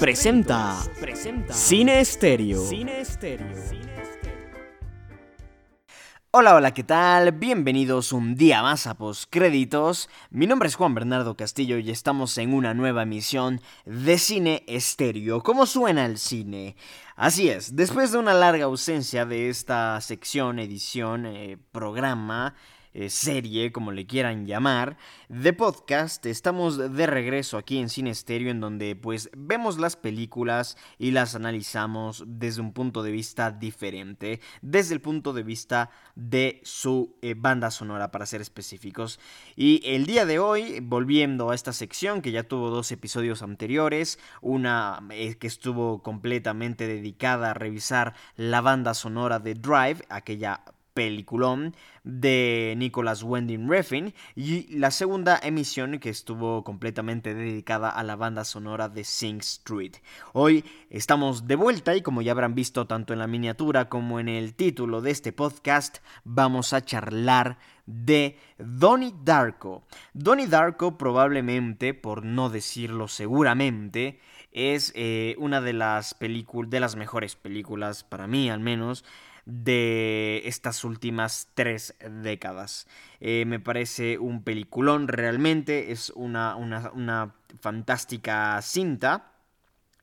Presenta Cine Estéreo. Hola, hola, ¿qué tal? Bienvenidos un día más a Postcréditos. Mi nombre es Juan Bernardo Castillo y estamos en una nueva emisión de Cine Estéreo. ¿Cómo suena el cine? Así es, después de una larga ausencia de esta sección, edición, eh, programa, eh, serie, como le quieran llamar, de podcast. Estamos de regreso aquí en Cine Estéreo, en donde pues vemos las películas y las analizamos desde un punto de vista diferente, desde el punto de vista de su eh, banda sonora, para ser específicos. Y el día de hoy, volviendo a esta sección que ya tuvo dos episodios anteriores, una eh, que estuvo completamente dedicada a revisar la banda sonora de Drive, aquella peliculón de Nicholas Wending Refn y la segunda emisión que estuvo completamente dedicada a la banda sonora de Sing Street. Hoy estamos de vuelta y como ya habrán visto tanto en la miniatura como en el título de este podcast, vamos a charlar de Donnie Darko. Donnie Darko probablemente, por no decirlo seguramente, es eh, una de las películas, de las mejores películas, para mí al menos, de estas últimas tres décadas. Eh, me parece un peliculón realmente, es una, una, una fantástica cinta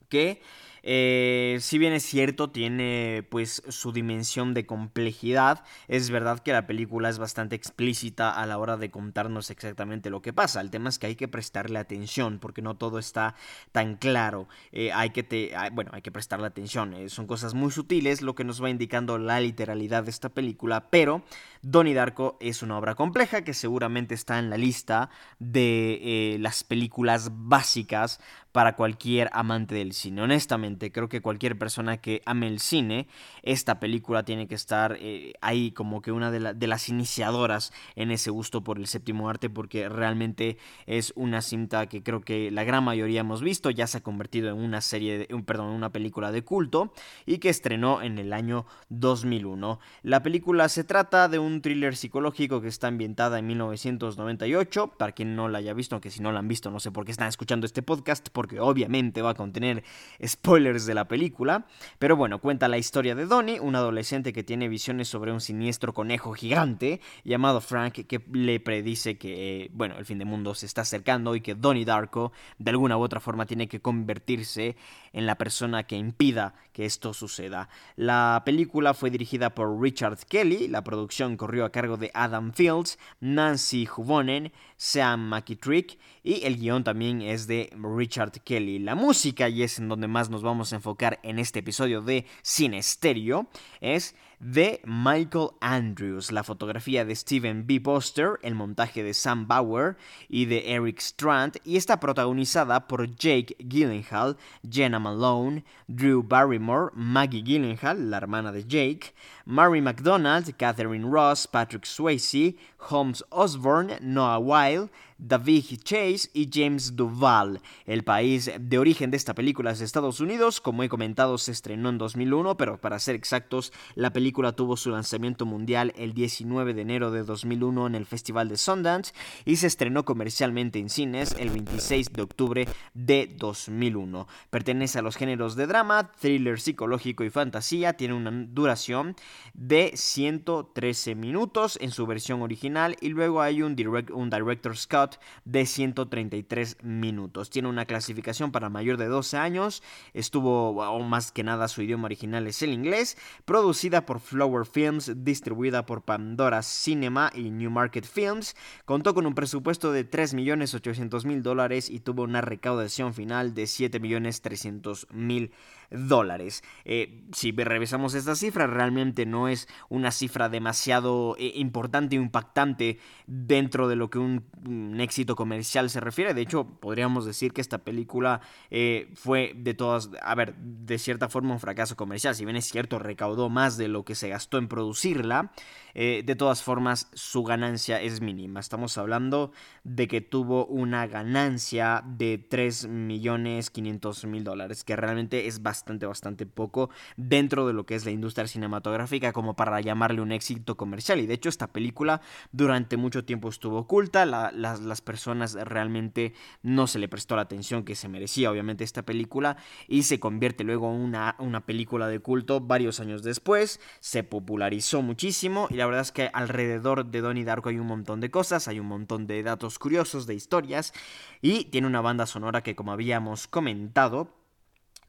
que eh, si bien es cierto, tiene pues su dimensión de complejidad, es verdad que la película es bastante explícita a la hora de contarnos exactamente lo que pasa. El tema es que hay que prestarle atención porque no todo está tan claro. Eh, hay que te, bueno, hay que prestarle atención. Eh, son cosas muy sutiles lo que nos va indicando la literalidad de esta película, pero Donnie Darko es una obra compleja que seguramente está en la lista de las películas básicas para cualquier amante del cine. Honestamente, creo que cualquier persona que ame el cine, esta película tiene que estar eh, ahí como que una de, las iniciadoras en ese gusto por el séptimo arte, porque realmente es una cinta que creo que la gran mayoría hemos visto, ya se ha convertido en una serie, de, perdón, una película de culto y que estrenó en el año 2001. La película se trata de un thriller psicológico que está ambientada en 1998, para quien no la haya visto, aunque si no la han visto no sé por qué están escuchando este podcast, porque obviamente va a contener spoilers de la película. Pero bueno, cuenta la historia de Donnie, un adolescente que tiene visiones sobre un siniestro conejo gigante llamado Frank que le predice que, bueno, el fin del mundo se está acercando y que Donnie Darko de alguna u otra forma tiene que convertirse en la persona que impida que esto suceda. La película fue dirigida por Richard Kelly, la producción corrió a cargo de Adam Fields, Nancy Huvonen, Sam McKittrick y el guion también es de Richard Kelly. La música, y es en donde más nos vamos a enfocar en este episodio de Cine Stereo, es de Michael Andrews, la fotografía de Steven B. Poster, el montaje de Sam Bauer y de Eric Strand, y está protagonizada por Jake Gyllenhaal, Jenna Malone, Drew Barrymore, Maggie Gyllenhaal, la hermana de Jake, Mary McDonald, Catherine Ross, Patrick Swayze, Holmes Osborne, Noah Weil, David Chase y James Duval. El país de origen de esta película es Estados Unidos, como he comentado se estrenó en 2001, pero para ser exactos, la película tuvo su lanzamiento mundial el 19 de enero de 2001 en el Festival de Sundance y se estrenó comercialmente en cines el 26 de octubre de 2001. Pertenece a los géneros de drama, thriller psicológico y fantasía, tiene una duración de 113 minutos en su versión original y luego hay un, direct, un de 133 minutos. Tiene una clasificación para mayor de 12 años, estuvo, o más que nada su idioma original es el inglés, producida por Flower Films, distribuida por Pandora Cinema y New Market Films. Contó con un presupuesto de 3.800.000 dólares y tuvo una recaudación final de 7.300.000 dólares. Eh, si revisamos esta cifra, realmente no es una cifra demasiado eh, importante o impactante dentro de lo que un, éxito comercial se refiere. De hecho, podríamos decir que esta película eh, fue de todas, a ver, de cierta forma un fracaso comercial. Si bien es cierto, recaudó más de lo que se gastó en producirla, de todas formas su ganancia es mínima. Estamos hablando de que tuvo una ganancia de 3.500.000 dólares, que realmente es bastante bastante, poco dentro de lo que es la industria cinematográfica como para llamarle un éxito comercial. Y de hecho esta película durante mucho tiempo estuvo oculta, las, personas realmente no se le prestó la atención que se merecía obviamente esta película y se convierte luego en una, una película de culto varios años después, se popularizó muchísimo verdad es que alrededor de Donnie Darko hay un montón de cosas, hay un montón de datos curiosos, de historias y tiene una banda sonora que como habíamos comentado,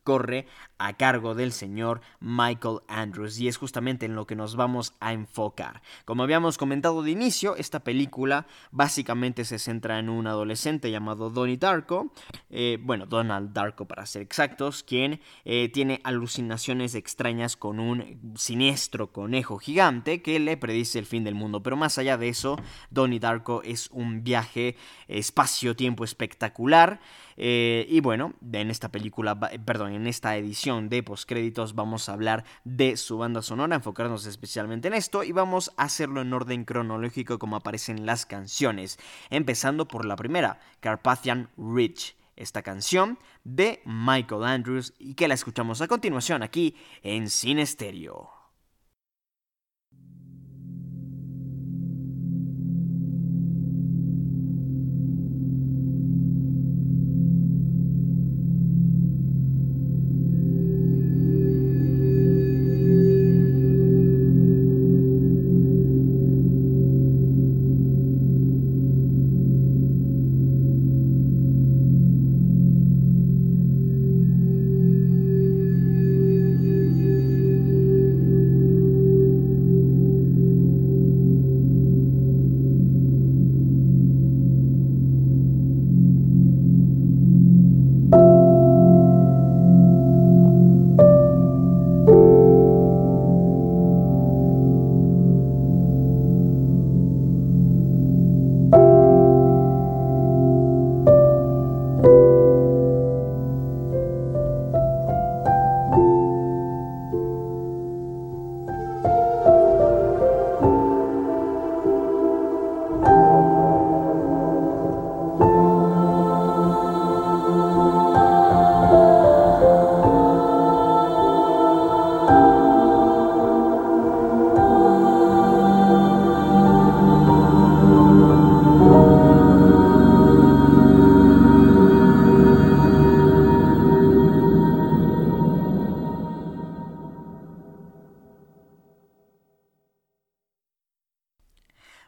corre a cargo del señor Michael Andrews y es justamente en lo que nos vamos a enfocar. Como habíamos comentado de inicio, esta película básicamente se centra en un adolescente llamado Donnie Darko, eh, bueno, Donald Darko para ser exactos, quien eh, tiene alucinaciones extrañas con un siniestro conejo gigante que le predice el fin del mundo. Pero más allá de eso, Donnie Darko es un viaje espacio-tiempo espectacular. Eh, y bueno, en esta película, perdón, en esta edición de postcréditos vamos a hablar de su banda sonora, enfocarnos especialmente en esto y vamos a hacerlo en orden cronológico como aparecen las canciones, empezando por la primera, Carpathian Ridge esta canción de Michael Andrews y que la escuchamos a continuación aquí en Cine Stereo.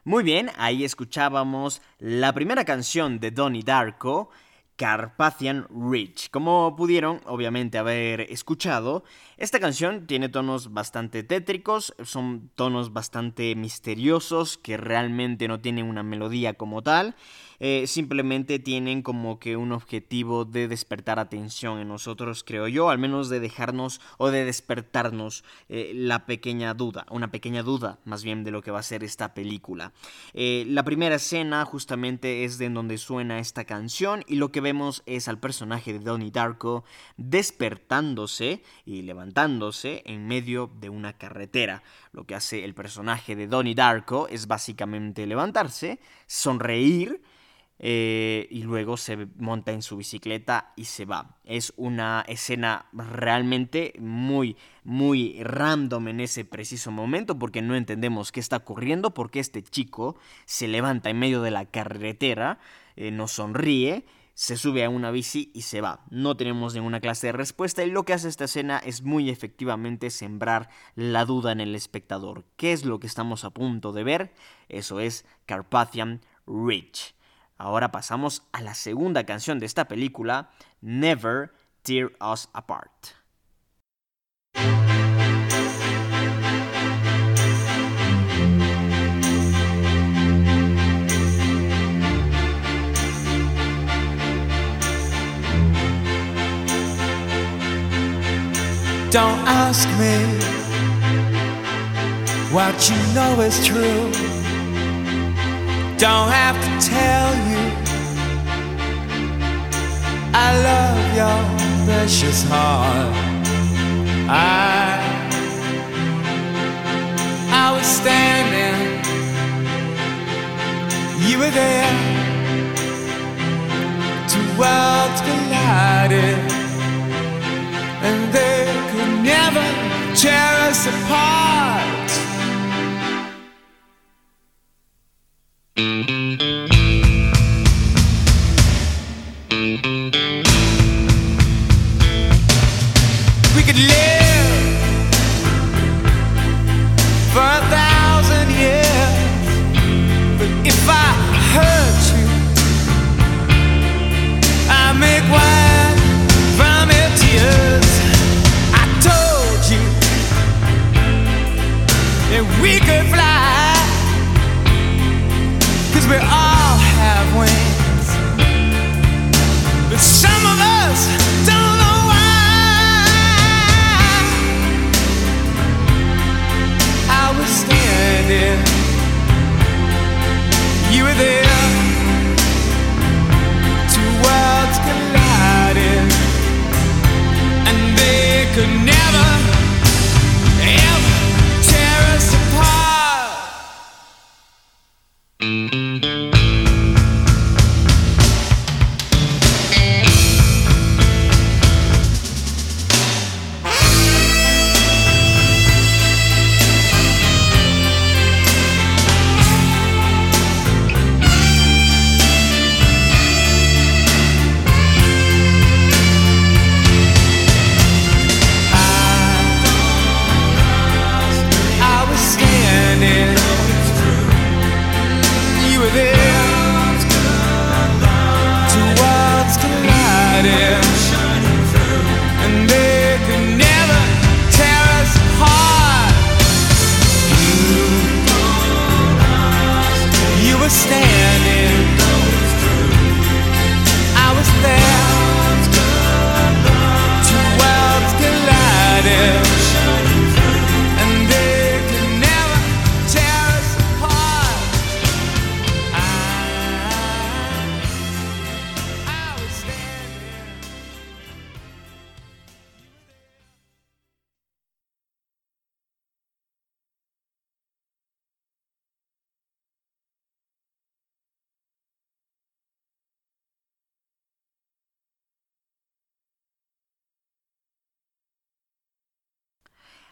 Muy bien, ahí escuchábamos la primera canción de Donnie Darko, Carpathian Ridge. Como pudieron, obviamente, haber escuchado, esta canción tiene tonos bastante tétricos, son tonos bastante misteriosos que realmente no tienen una melodía como tal. Eh, simplemente tienen como que un objetivo de despertar atención en nosotros, creo yo, al menos de dejarnos o de despertarnos eh, la pequeña duda, una pequeña duda más bien de lo que va a ser esta película. Eh, la primera escena justamente es de en donde suena esta canción y lo que vemos es al personaje de Donnie Darko despertándose y levantándose en medio de una carretera. Lo que hace el personaje de Donnie Darko es básicamente levantarse, sonreír, eh, y luego se monta en su bicicleta y se va. Es una escena realmente muy, muy random en ese preciso momento porque no entendemos qué está ocurriendo, porque este chico se levanta en medio de la carretera, eh, nos sonríe, se sube a una bici y se va. No tenemos ninguna clase de respuesta y lo que hace esta escena es muy efectivamente sembrar la duda en el espectador. ¿Qué es lo que estamos a punto de ver? Eso es Carpathian Ridge. Ahora pasamos a la segunda canción de esta película, Never Tear Us Apart. Don't ask me what you know is true. Don't have to tell you I love your precious heart. I I was standing, you were there. Two worlds collided, and they could never tear us apart. Thank you.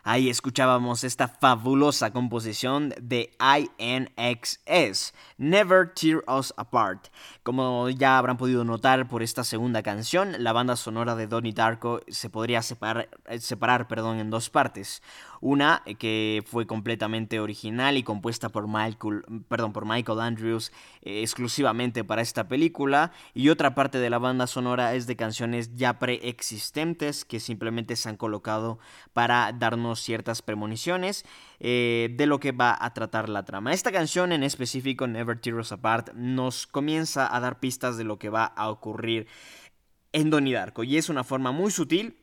Ahí escuchábamos esta fabulosa composición de INXS, Never Tear Us Apart. Como ya habrán podido notar por esta segunda canción, la banda sonora de Donnie Darko se podría separar, eh, separar perdón, en dos partes. Una eh, que fue completamente original y compuesta por Michael, perdón, por Michael Andrews eh, exclusivamente para esta película, y otra parte de la banda sonora es de canciones ya preexistentes que simplemente se han colocado para darnos ciertas premoniciones eh, de lo que va a tratar la trama. Esta canción en específico, Never Tear Us Apart, nos comienza a dar pistas de lo que va a ocurrir en Donnie Darko y es una forma muy sutil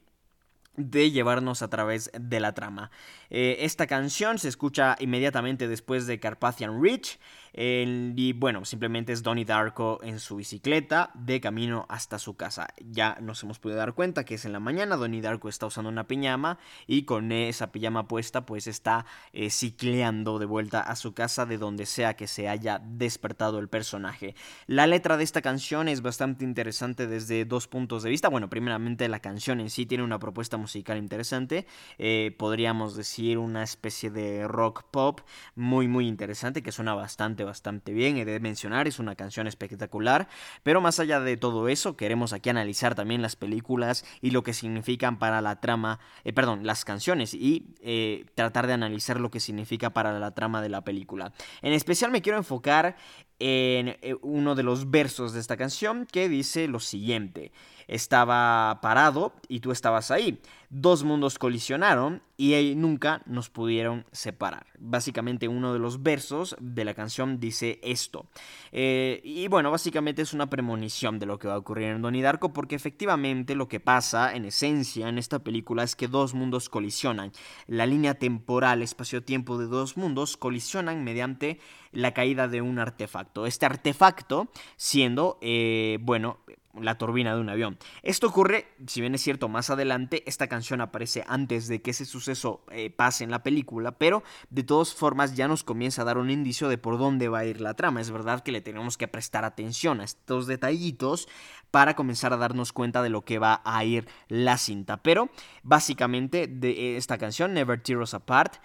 de llevarnos a través de la trama. Eh, esta canción se escucha inmediatamente después de Carpathian Ridge y bueno, simplemente es Donnie Darko en su bicicleta de camino hasta su casa. Ya nos hemos podido dar cuenta que es en la mañana, Donnie Darko está usando una pijama y con esa pijama puesta pues está eh, cicleando de vuelta a su casa de donde sea que se haya despertado el personaje. La letra de esta canción es bastante interesante desde dos puntos de vista. Bueno, primeramente la canción en sí tiene una propuesta musical interesante. Eh, podríamos decir una especie de rock pop muy muy interesante que suena bastante bastante bien. He de mencionar, es una canción espectacular. Pero más allá de todo eso, queremos aquí analizar también las películas y lo que significan para la trama, eh, perdón, las canciones y eh, tratar de analizar lo que significa para la trama de la película. En especial me quiero enfocar en eh, uno de los versos de esta canción que dice lo siguiente. Estaba parado y tú estabas ahí. Dos mundos colisionaron y nunca nos pudieron separar. Básicamente uno de los versos de la canción dice esto. Eh, y bueno, básicamente es una premonición de lo que va a ocurrir en Donnie Darko porque efectivamente lo que pasa en esencia en esta película es que dos mundos colisionan. La línea temporal, espacio-tiempo de dos mundos colisionan mediante la caída de un artefacto. Este artefacto siendo, eh, bueno, la turbina de un avión. Esto ocurre, si bien es cierto, más adelante, esta canción aparece antes de que ese suceso eh, pase en la película, pero de todas formas ya nos comienza a dar un indicio de por dónde va a ir la trama. Es verdad que le tenemos que prestar atención a estos detallitos para comenzar a darnos cuenta de lo que va a ir la cinta. Pero básicamente de esta canción, Never Tear Us Apart,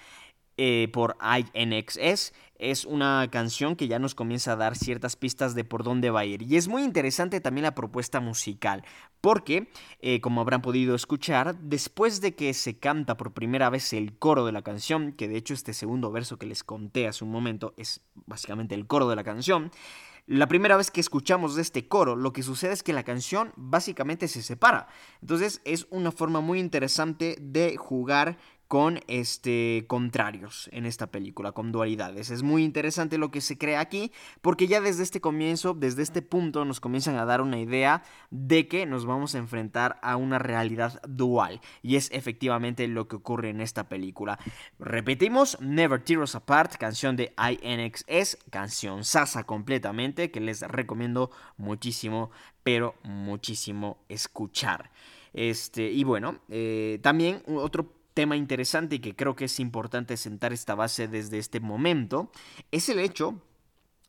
eh, por INXS. Es una canción que ya nos comienza a dar ciertas pistas de por dónde va a ir. Y es muy interesante también la propuesta musical, porque, eh, como habrán podido escuchar, después de que se canta por primera vez el coro de la canción, que de hecho este segundo verso que les conté hace un momento es básicamente el coro de la canción, la primera vez que escuchamos este coro, lo que sucede es que la canción básicamente se separa. Entonces es una forma muy interesante de jugar con este contrarios en esta película, con dualidades. Es muy interesante lo que se crea aquí, porque ya desde este comienzo, desde este punto, nos comienzan a dar una idea de que nos vamos a enfrentar a una realidad dual. Y es efectivamente lo que ocurre en esta película. Repetimos, Never Tear Us Apart, canción de INXS, canción sasa completamente, que les recomiendo muchísimo, pero muchísimo escuchar. Este, y bueno, eh, también otro tema interesante y que creo que es importante sentar esta base desde este momento es el hecho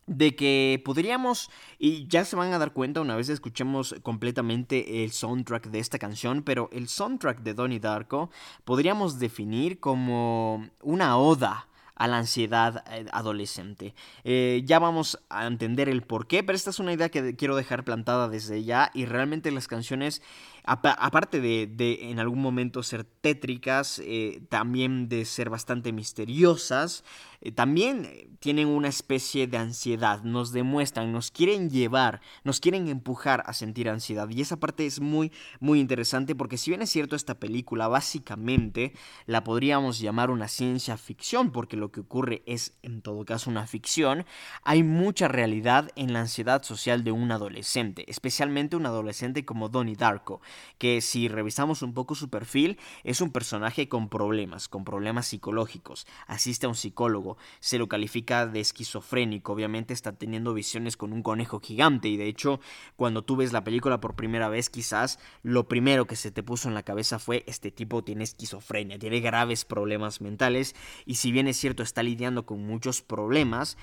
de que podríamos, y ya se van a dar cuenta una vez escuchemos completamente el soundtrack de esta canción, pero el soundtrack de Donnie Darko podríamos definir como una oda a la ansiedad eh, adolescente. Eh, ya vamos a entender el por qué, pero esta es una idea que quiero dejar plantada desde ya y realmente las canciones aparte de, en algún momento ser tétricas, eh, también de ser bastante misteriosas, eh, también eh, tienen una especie de ansiedad, nos demuestran, nos quieren llevar, nos quieren empujar a sentir ansiedad. Y esa parte es muy, muy interesante porque si bien es cierto esta película, básicamente la podríamos llamar una ciencia ficción, porque lo que ocurre es en todo caso una ficción, hay mucha realidad en la ansiedad social de un adolescente, especialmente un adolescente como Donnie Darko que si revisamos un poco su perfil, es un personaje con problemas, con problemas psicológicos. Asiste a un psicólogo, se lo califica de esquizofrénico, obviamente está teniendo visiones con un conejo gigante y de hecho cuando tú ves la película por primera vez quizás lo primero que se te puso en la cabeza fue este tipo tiene esquizofrenia, tiene graves problemas mentales y si bien es cierto está lidiando con muchos problemas,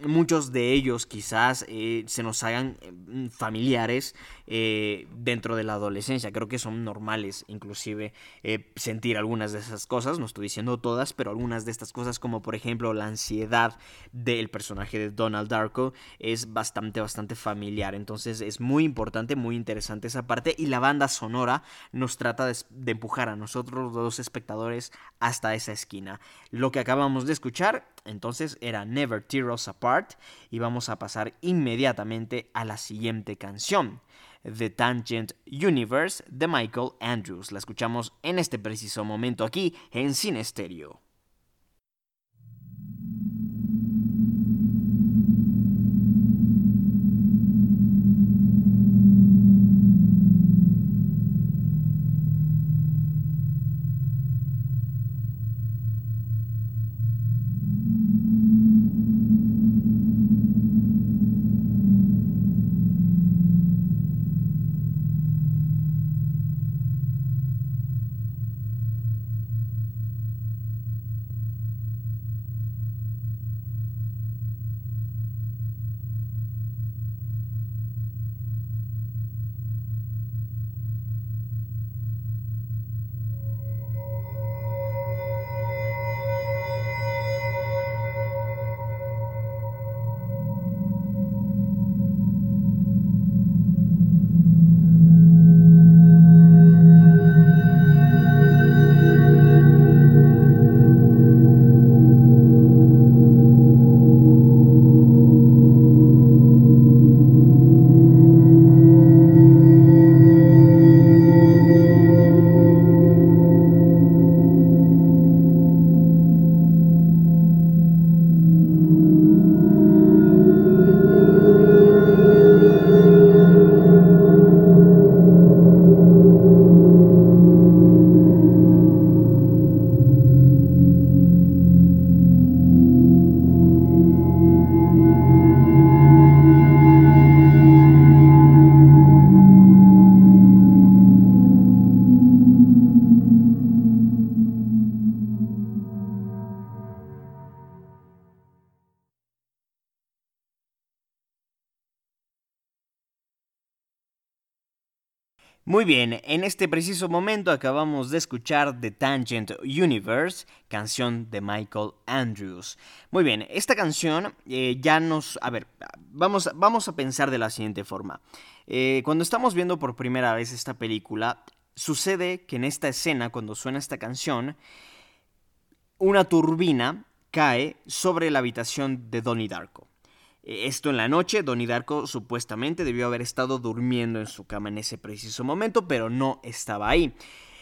muchos de ellos quizás eh, se nos hagan eh, familiares eh, dentro de la adolescencia. Creo que son normales inclusive sentir algunas de esas cosas, no estoy diciendo todas, pero algunas de estas cosas como por ejemplo la ansiedad del personaje de Donald Darko es bastante, bastante familiar. Entonces es muy importante, muy interesante esa parte y la banda sonora nos trata de, de empujar a nosotros los espectadores hasta esa esquina. Lo que acabamos de escuchar entonces era Never Tear Us Apart y vamos a pasar inmediatamente a la siguiente canción. The Tangent Universe de Michael Andrews. La escuchamos en este preciso momento aquí en Cine Stereo. En este preciso momento acabamos de escuchar The Tangent Universe, canción de Michael Andrews. Muy bien, esta canción eh, ya nos... A ver, vamos, vamos a pensar de la siguiente forma. Eh, cuando estamos viendo por primera vez esta película, sucede que en esta escena, cuando suena esta canción, una turbina cae sobre la habitación de Donnie Darko. Esto en la noche, Donnie Darko supuestamente debió haber estado durmiendo en su cama en ese preciso momento, pero no estaba ahí.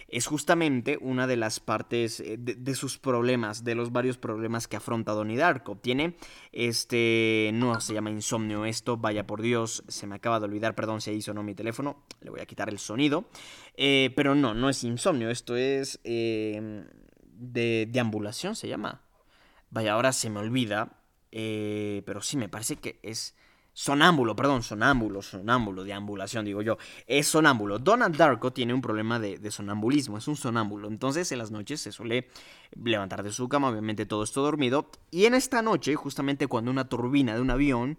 Es justamente una de las partes eh, de, sus problemas, de los varios problemas que afronta Donnie Darko. Tiene este. No se llama insomnio esto, vaya por Dios, se me acaba de olvidar, perdón si ahí sonó mi teléfono, le voy a quitar el sonido. Eh, pero no, no es insomnio, esto es. Eh, de deambulación se llama. Vaya, ahora se me olvida. Eh, pero sí, me parece que es sonámbulo, perdón, sonámbulo, sonámbulo, deambulación, digo yo. Es sonámbulo. Donald Darko tiene un problema de, sonambulismo, es un sonámbulo. Entonces en las noches se suele levantar de su cama, obviamente todo esto dormido. Y en esta noche, justamente cuando una turbina de un avión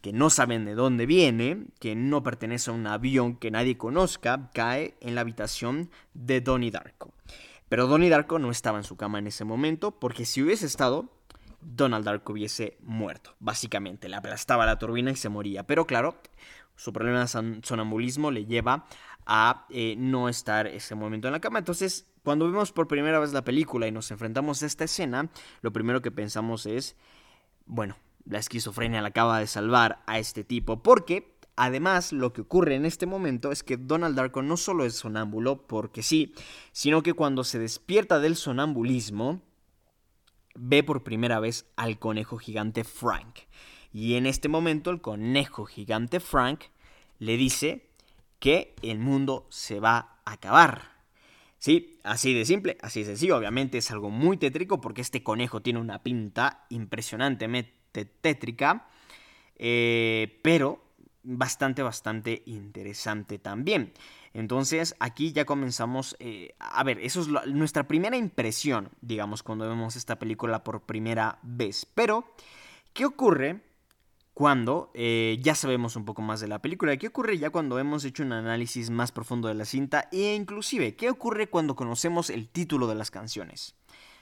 que no saben de dónde viene, que no pertenece a un avión que nadie conozca, cae en la habitación de Donnie Darko. Pero Donnie Darko no estaba en su cama en ese momento, porque si hubiese estado, Donald Dark hubiese muerto. Básicamente, le aplastaba la turbina y se moría. Pero claro, su problema de sonambulismo le lleva a eh, no estar ese momento en la cama. Entonces, cuando vemos por primera vez la película y nos enfrentamos a esta escena, lo primero que pensamos es, bueno, la esquizofrenia la acaba de salvar a este tipo. Porque, además, lo que ocurre en este momento es que Donald Darko no solo es sonámbulo, porque sí, sino que cuando se despierta del sonambulismo, ve por primera vez al conejo gigante Frank. Y en este momento el conejo gigante Frank le dice que el mundo se va a acabar. Sí, así de simple, así de sencillo. Obviamente es algo muy tétrico porque este conejo tiene una pinta impresionantemente tétrica, eh, pero bastante, bastante interesante también. Entonces aquí ya comenzamos, eh, a ver, eso es nuestra primera impresión, digamos, cuando vemos esta película por primera vez. Pero, ¿qué ocurre cuando eh, ya sabemos un poco más de la película? ¿Qué ocurre ya cuando hemos hecho un análisis más profundo de la cinta? E inclusive, ¿qué ocurre cuando conocemos el título de las canciones?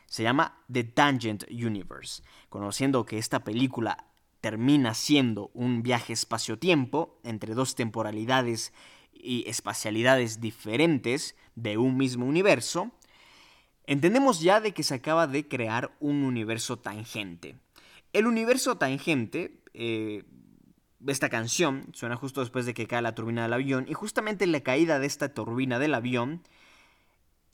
Se llama The Tangent Universe, conociendo que esta película termina siendo un viaje espacio-tiempo entre dos temporalidades y espacialidades diferentes de un mismo universo, entendemos ya de que se acaba de crear un universo tangente. El universo tangente, eh, esta canción suena justo después de que cae la turbina del avión y justamente la caída de esta turbina del avión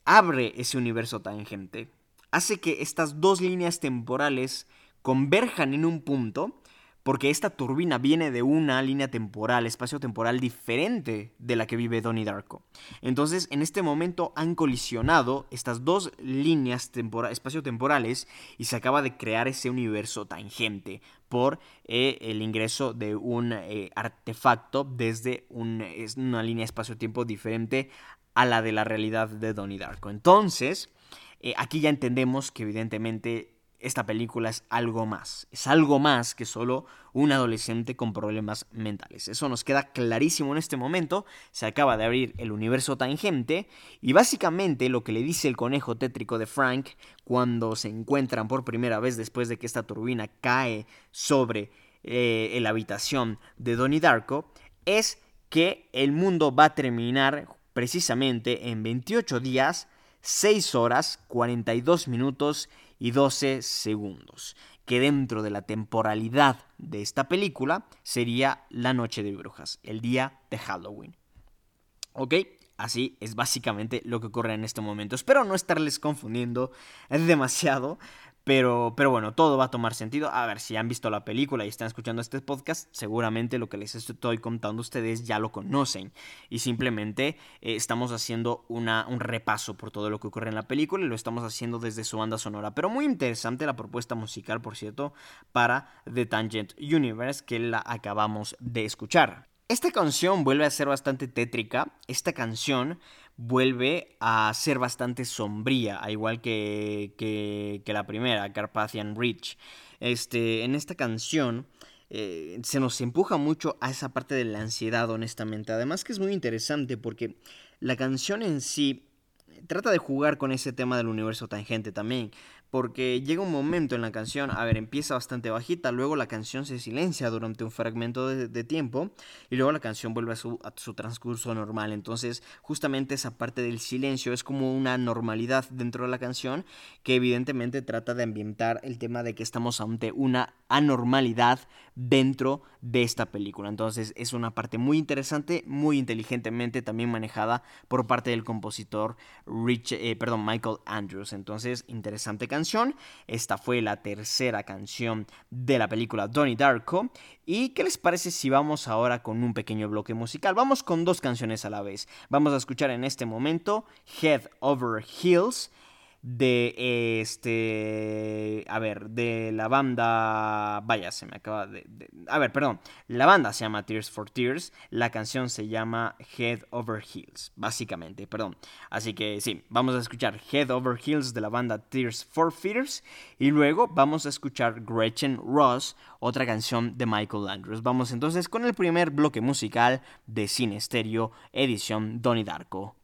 abre ese universo tangente, hace que estas dos líneas temporales converjan en un punto porque esta turbina viene de una línea temporal, espacio-temporal diferente de la que vive Donnie Darko. Entonces, en este momento han colisionado estas dos líneas espacio-temporales y se acaba de crear ese universo tangente por eh, el ingreso de un eh, artefacto desde una línea espacio-tiempo diferente a la de la realidad de Donnie Darko. Entonces, eh, aquí ya entendemos que evidentemente esta película es algo más. Es algo más que solo un adolescente con problemas mentales. Eso nos queda clarísimo en este momento. Se acaba de abrir el universo tangente y básicamente lo que le dice el conejo tétrico de Frank cuando se encuentran por primera vez después de que esta turbina cae sobre eh, la habitación de Donnie Darko es que el mundo va a terminar precisamente en 28 días, 6 horas, 42 minutos y 12 segundos, que dentro de la temporalidad de esta película sería la noche de brujas, el día de Halloween. ¿Ok? Así es básicamente lo que ocurre en este momento. Espero no estarles confundiendo demasiado, pero, pero bueno, todo va a tomar sentido. A ver, si han visto la película y están escuchando este podcast, seguramente lo que les estoy contando a ustedes ya lo conocen. Y simplemente eh, estamos haciendo una, un repaso por todo lo que ocurre en la película y lo estamos haciendo desde su banda sonora. Pero muy interesante la propuesta musical, por cierto, para The Tangent Universe, que la acabamos de escuchar. Esta canción vuelve a ser bastante tétrica. Esta canción vuelve a ser bastante sombría, al igual que, que, la primera, Carpathian Ridge. Este, en esta canción eh, se nos empuja mucho a esa parte de la ansiedad, honestamente. Además que es muy interesante porque la canción en sí trata de jugar con ese tema del universo tangente también porque llega un momento en la canción, a ver, empieza bastante bajita, luego la canción se silencia durante un fragmento de, tiempo y luego la canción vuelve a su, a su, transcurso normal. Entonces, justamente esa parte del silencio es como una normalidad dentro de la canción que evidentemente trata de ambientar el tema de que estamos ante una anormalidad dentro de esta película. Entonces, es una parte muy interesante, muy inteligentemente también manejada por parte del compositor eh, perdón, Michael Andrews. Entonces, interesante canción esta fue la tercera canción de la película Donnie Darko. ¿Y qué les parece si vamos ahora con un pequeño bloque musical? Vamos con dos canciones a la vez. Vamos a escuchar en este momento Head Over Heels de este a ver de la banda vaya se me acaba de, a ver perdón la banda se llama Tears for Tears la canción se llama Head Over Heels básicamente perdón. Así que sí vamos a escuchar Head Over Heels de la banda Tears for Fears y luego vamos a escuchar Gretchen Ross otra canción de Michael Andrews. Vamos entonces con el primer bloque musical de Cine Stereo edición Donnie Darko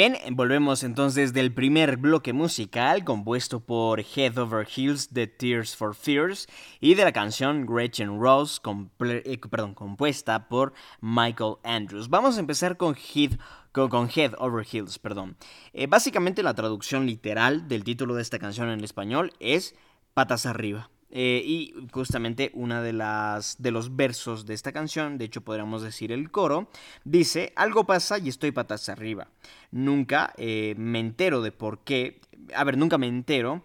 bien, volvemos entonces del primer bloque musical compuesto por Head Over Heels de Tears for Fears y de la canción Gretchen Rose eh, compuesta por Michael Andrews. Vamos a empezar con Head, con, Head Over Heels. Perdón. Eh, básicamente la traducción literal del título de esta canción en español es Patas arriba. Eh, y justamente una de las de los versos de esta canción, de hecho podríamos decir el coro, dice, algo pasa y estoy patas arriba. Nunca eh, me entero de por qué, a ver, nunca me entero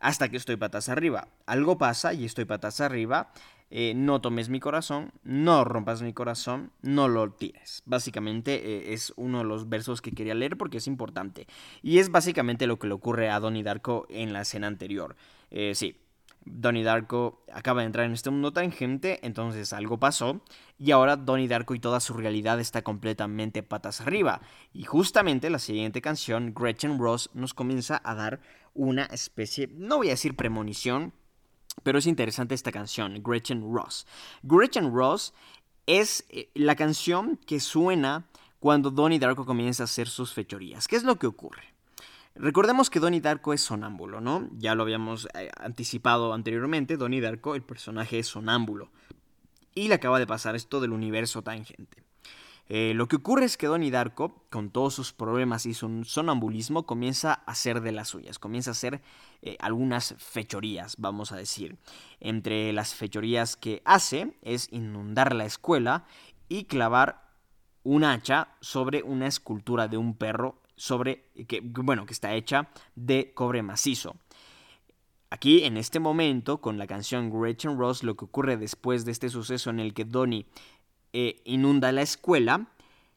hasta que estoy patas arriba. Algo pasa y estoy patas arriba. Eh, no tomes mi corazón, no rompas mi corazón, no lo tires. Básicamente es uno de los versos que quería leer porque es importante. Y es básicamente lo que le ocurre a Donnie Darko en la escena anterior. sí, Donnie Darko acaba de entrar en este mundo tangente, entonces algo pasó, y ahora Donnie Darko y toda su realidad está completamente patas arriba. Y justamente la siguiente canción, Gretchen Ross, nos comienza a dar una especie, no voy a decir premonición, pero es interesante esta canción, Gretchen Ross. Gretchen Ross es eh, la canción que suena cuando Donnie Darko comienza a hacer sus fechorías. ¿Qué es lo que ocurre? Recordemos que Donnie Darko es sonámbulo, ¿no? Ya lo habíamos eh, anticipado anteriormente, Donnie Darko, el personaje es sonámbulo. Y le acaba de pasar esto del universo tangente. Eh, lo que ocurre es que Donnie Darko, con todos sus problemas y su sonambulismo, comienza a hacer de las suyas, comienza a hacer eh, algunas fechorías, vamos a decir. Entre las fechorías que hace es inundar la escuela y clavar un hacha sobre una escultura de un perro sobre, que, bueno, que está hecha de cobre macizo. Aquí, en este momento, con la canción Gretchen Ross, lo que ocurre después de este suceso en el que Donnie eh, inunda la escuela,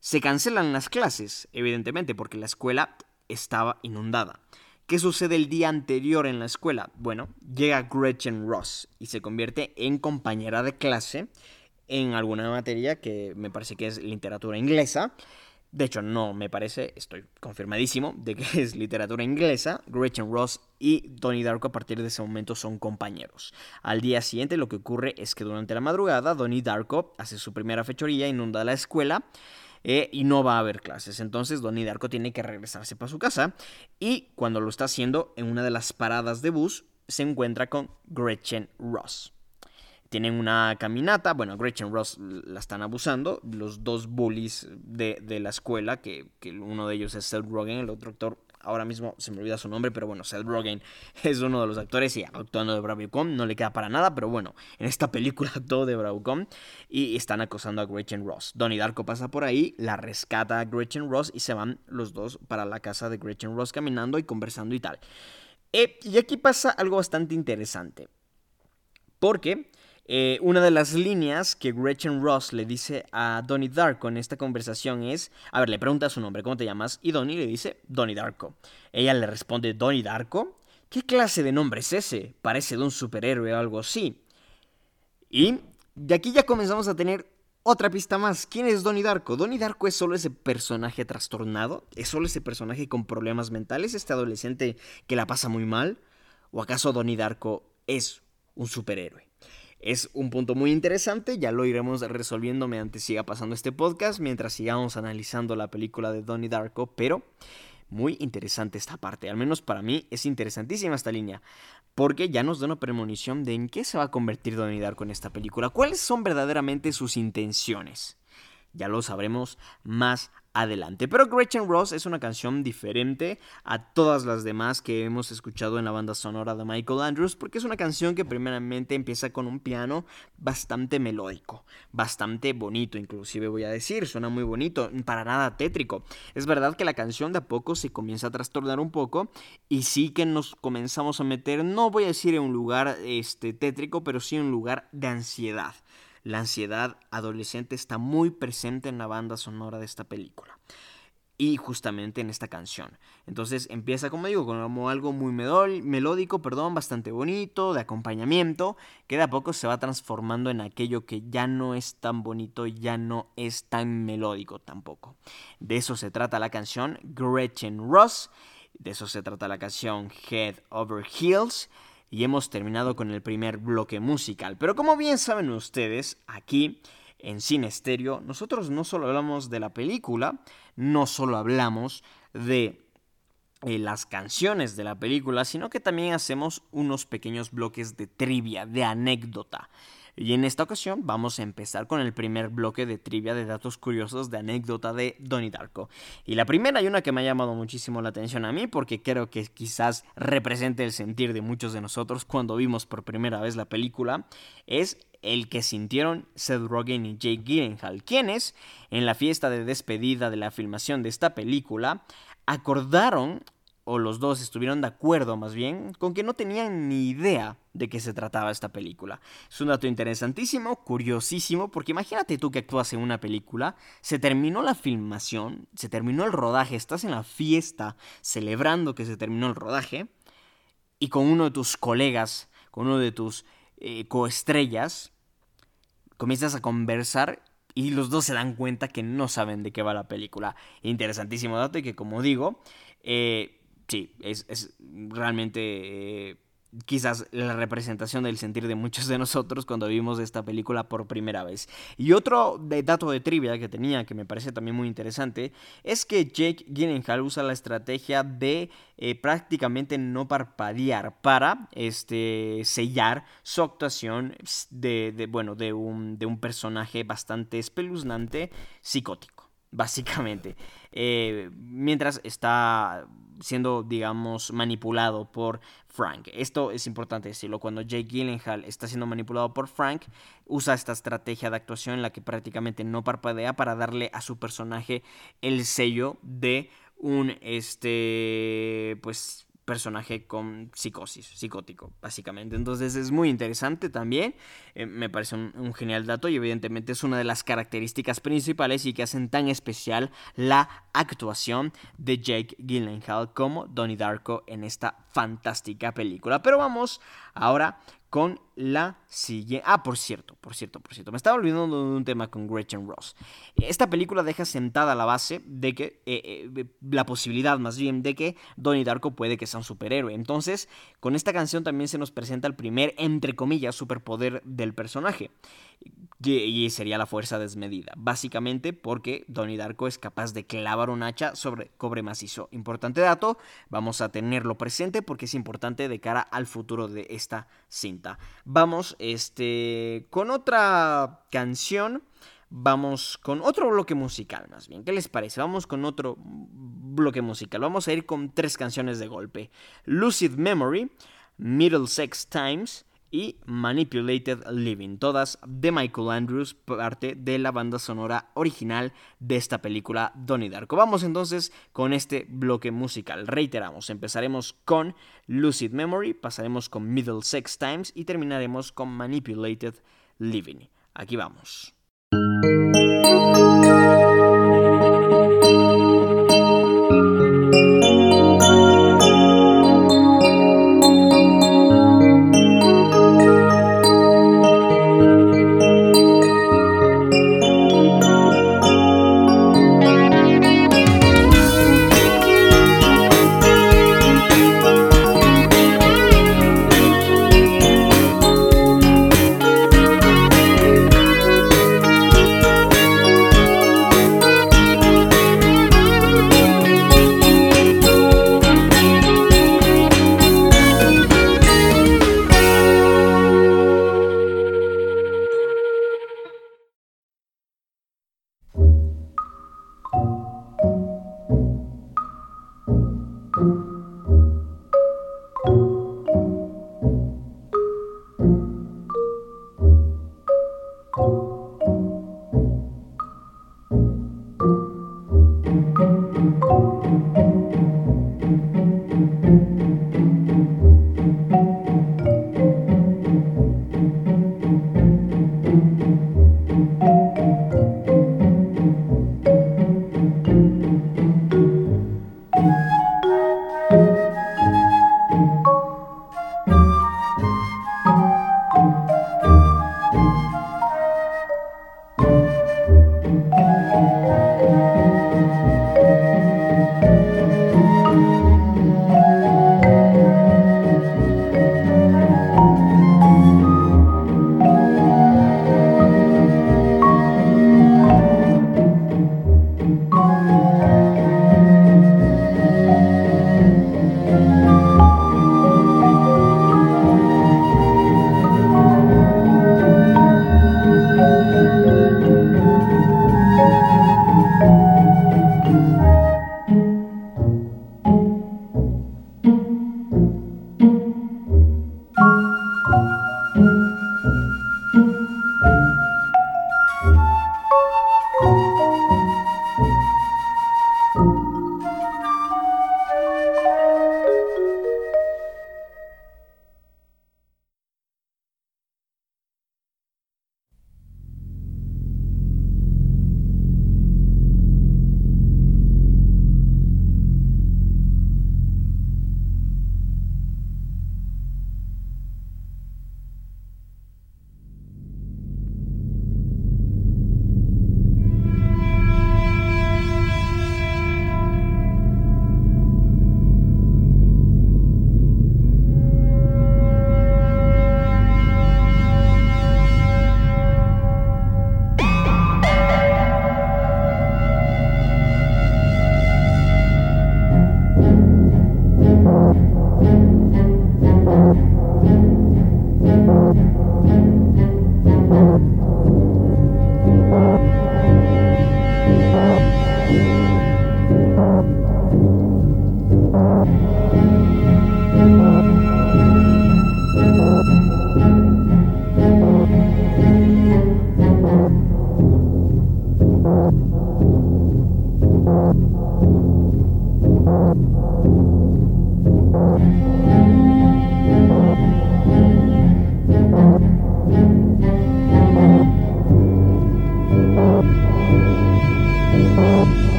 se cancelan las clases, evidentemente, porque la escuela estaba inundada. ¿Qué sucede el día anterior en la escuela? Bueno, llega Gretchen Ross y se convierte en compañera de clase en alguna materia que me parece que es literatura inglesa. De hecho, no me parece, estoy confirmadísimo de que es literatura inglesa. Gretchen Ross y Donnie Darko a partir de ese momento son compañeros. Al día siguiente lo que ocurre es que durante la madrugada Donnie Darko hace su primera fechoría, inunda la escuela. Eh, y no va a haber clases. Entonces Donnie Darko tiene que regresarse para su casa y cuando lo está haciendo en una de las paradas de bus se encuentra con Gretchen Ross tienen una caminata. Bueno, Gretchen Ross la están abusando. Los dos bullies de, la escuela, que, uno de ellos es Seth Rogen, el otro actor. Ahora mismo se me olvida su nombre, pero bueno, Seth Rogen es uno de los actores y actuando de Bravocom no le queda para nada, pero bueno, en esta película actuó de Bravocom y están acosando a Gretchen Ross. Donnie Darko pasa por ahí, la rescata a Gretchen Ross y se van los dos para la casa de Gretchen Ross caminando y conversando y tal. Eh, y aquí pasa algo bastante interesante. Porque eh, una de las líneas que Gretchen Ross le dice a Donnie Darko en esta conversación es, a ver, le pregunta su nombre, ¿cómo te llamas? Y Donnie le dice, Donnie Darko. Ella le responde, ¿Donnie Darko? ¿Qué clase de nombre es ese? Parece de un superhéroe o algo así. Y de aquí ya comenzamos a tener otra pista más. ¿Quién es Donnie Darko? Donnie Darko es solo ese personaje trastornado, es solo ese personaje con problemas mentales, este adolescente que la pasa muy mal. ¿O acaso Donnie Darko es un superhéroe? Es un punto muy interesante, ya lo iremos resolviendo mediante siga pasando este podcast, mientras sigamos analizando la película de Donnie Darko, pero muy interesante esta parte, al menos para mí es interesantísima esta línea, porque ya nos da una premonición de en qué se va a convertir Donnie Darko en esta película, cuáles son verdaderamente sus intenciones. Ya lo sabremos más adelante. Pero Gretchen Ross es una canción diferente a todas las demás que hemos escuchado en la banda sonora de Michael Andrews, porque es una canción que primeramente empieza con un piano bastante melódico, bastante bonito, inclusive voy a decir, suena muy bonito, para nada tétrico. Es verdad que la canción de a poco se comienza a trastornar un poco y sí que nos comenzamos a meter, no voy a decir en un lugar este, tétrico, pero sí en un lugar de ansiedad. La ansiedad adolescente está muy presente en la banda sonora de esta película. Y justamente en esta canción. Entonces empieza, como digo, como algo muy melódico, perdón, bastante bonito, de acompañamiento, que de a poco se va transformando en aquello que ya no es tan bonito, ya no es tan melódico tampoco. De eso se trata la canción Gretchen Ross, de eso se trata la canción Head Over Heels y hemos terminado con el primer bloque musical. Pero como bien saben ustedes, aquí en Cine Estéreo, nosotros no solo hablamos de la película, no solo hablamos de eh, las canciones de la película, sino que también hacemos unos pequeños bloques de trivia, de anécdota. Y en esta ocasión vamos a empezar con el primer bloque de trivia de datos curiosos de anécdota de Donnie Darko. Y la primera hay una que me ha llamado muchísimo la atención a mí porque creo que quizás represente el sentir de muchos de nosotros cuando vimos por primera vez la película, es el que sintieron Seth Rogen y Jake Gyllenhaal, quienes en la fiesta de despedida de la filmación de esta película acordaron o los dos estuvieron de acuerdo más bien, con que no tenían ni idea de qué se trataba esta película. Es un dato interesantísimo, curiosísimo, porque imagínate tú que actúas en una película, se terminó la filmación, se terminó el rodaje, estás en la fiesta celebrando que se terminó el rodaje, y con uno de tus colegas, con uno de tus eh, coestrellas, comienzas a conversar y los dos se dan cuenta que no saben de qué va la película. Interesantísimo dato y que como digo, eh, sí, es, es realmente eh, quizás la representación del sentir de muchos de nosotros cuando vimos esta película por primera vez. Y otro dato de trivia que tenía que me parece también muy interesante es que Jake Gyllenhaal usa la estrategia de eh, prácticamente no parpadear para este, sellar su actuación de, bueno, de un, de un personaje bastante espeluznante psicótico básicamente. Eh, mientras está siendo, digamos, manipulado por Frank. Esto es importante decirlo. Cuando Jake Gyllenhaal está siendo manipulado por Frank, usa esta estrategia de actuación en la que prácticamente no parpadea para darle a su personaje el sello de un, este, pues, personaje con psicosis, psicótico, básicamente. Entonces es muy interesante también, eh, me parece un, genial dato y evidentemente es una de las características principales y que hacen tan especial la actuación de Jake Gyllenhaal como Donnie Darko en esta fantástica película. Pero vamos ahora con la siguiente. Ah, por cierto, por cierto, por cierto. Me estaba olvidando de un tema con Gretchen Ross. Esta película deja sentada la base de que. Eh, eh, la posibilidad más bien de que Donnie Darko puede que sea un superhéroe. Entonces, con esta canción también se nos presenta el primer, entre comillas, superpoder del personaje. Y sería la fuerza desmedida. Básicamente porque Donnie Darko es capaz de clavar un hacha sobre cobre macizo. Importante dato, vamos a tenerlo presente porque es importante de cara al futuro de esta cinta. Vamos este, con otra canción. Vamos con otro bloque musical, más bien. ¿Qué les parece? Vamos con otro bloque musical. Vamos a ir con tres canciones de golpe. Lucid Memory, Middlesex Times y Manipulated Living, todas de Michael Andrews, parte de la banda sonora original de esta película Donnie Darko. Vamos entonces con este bloque musical. Reiteramos, empezaremos con Lucid Memory, pasaremos con Middlesex Times y terminaremos con Manipulated Living. Aquí vamos.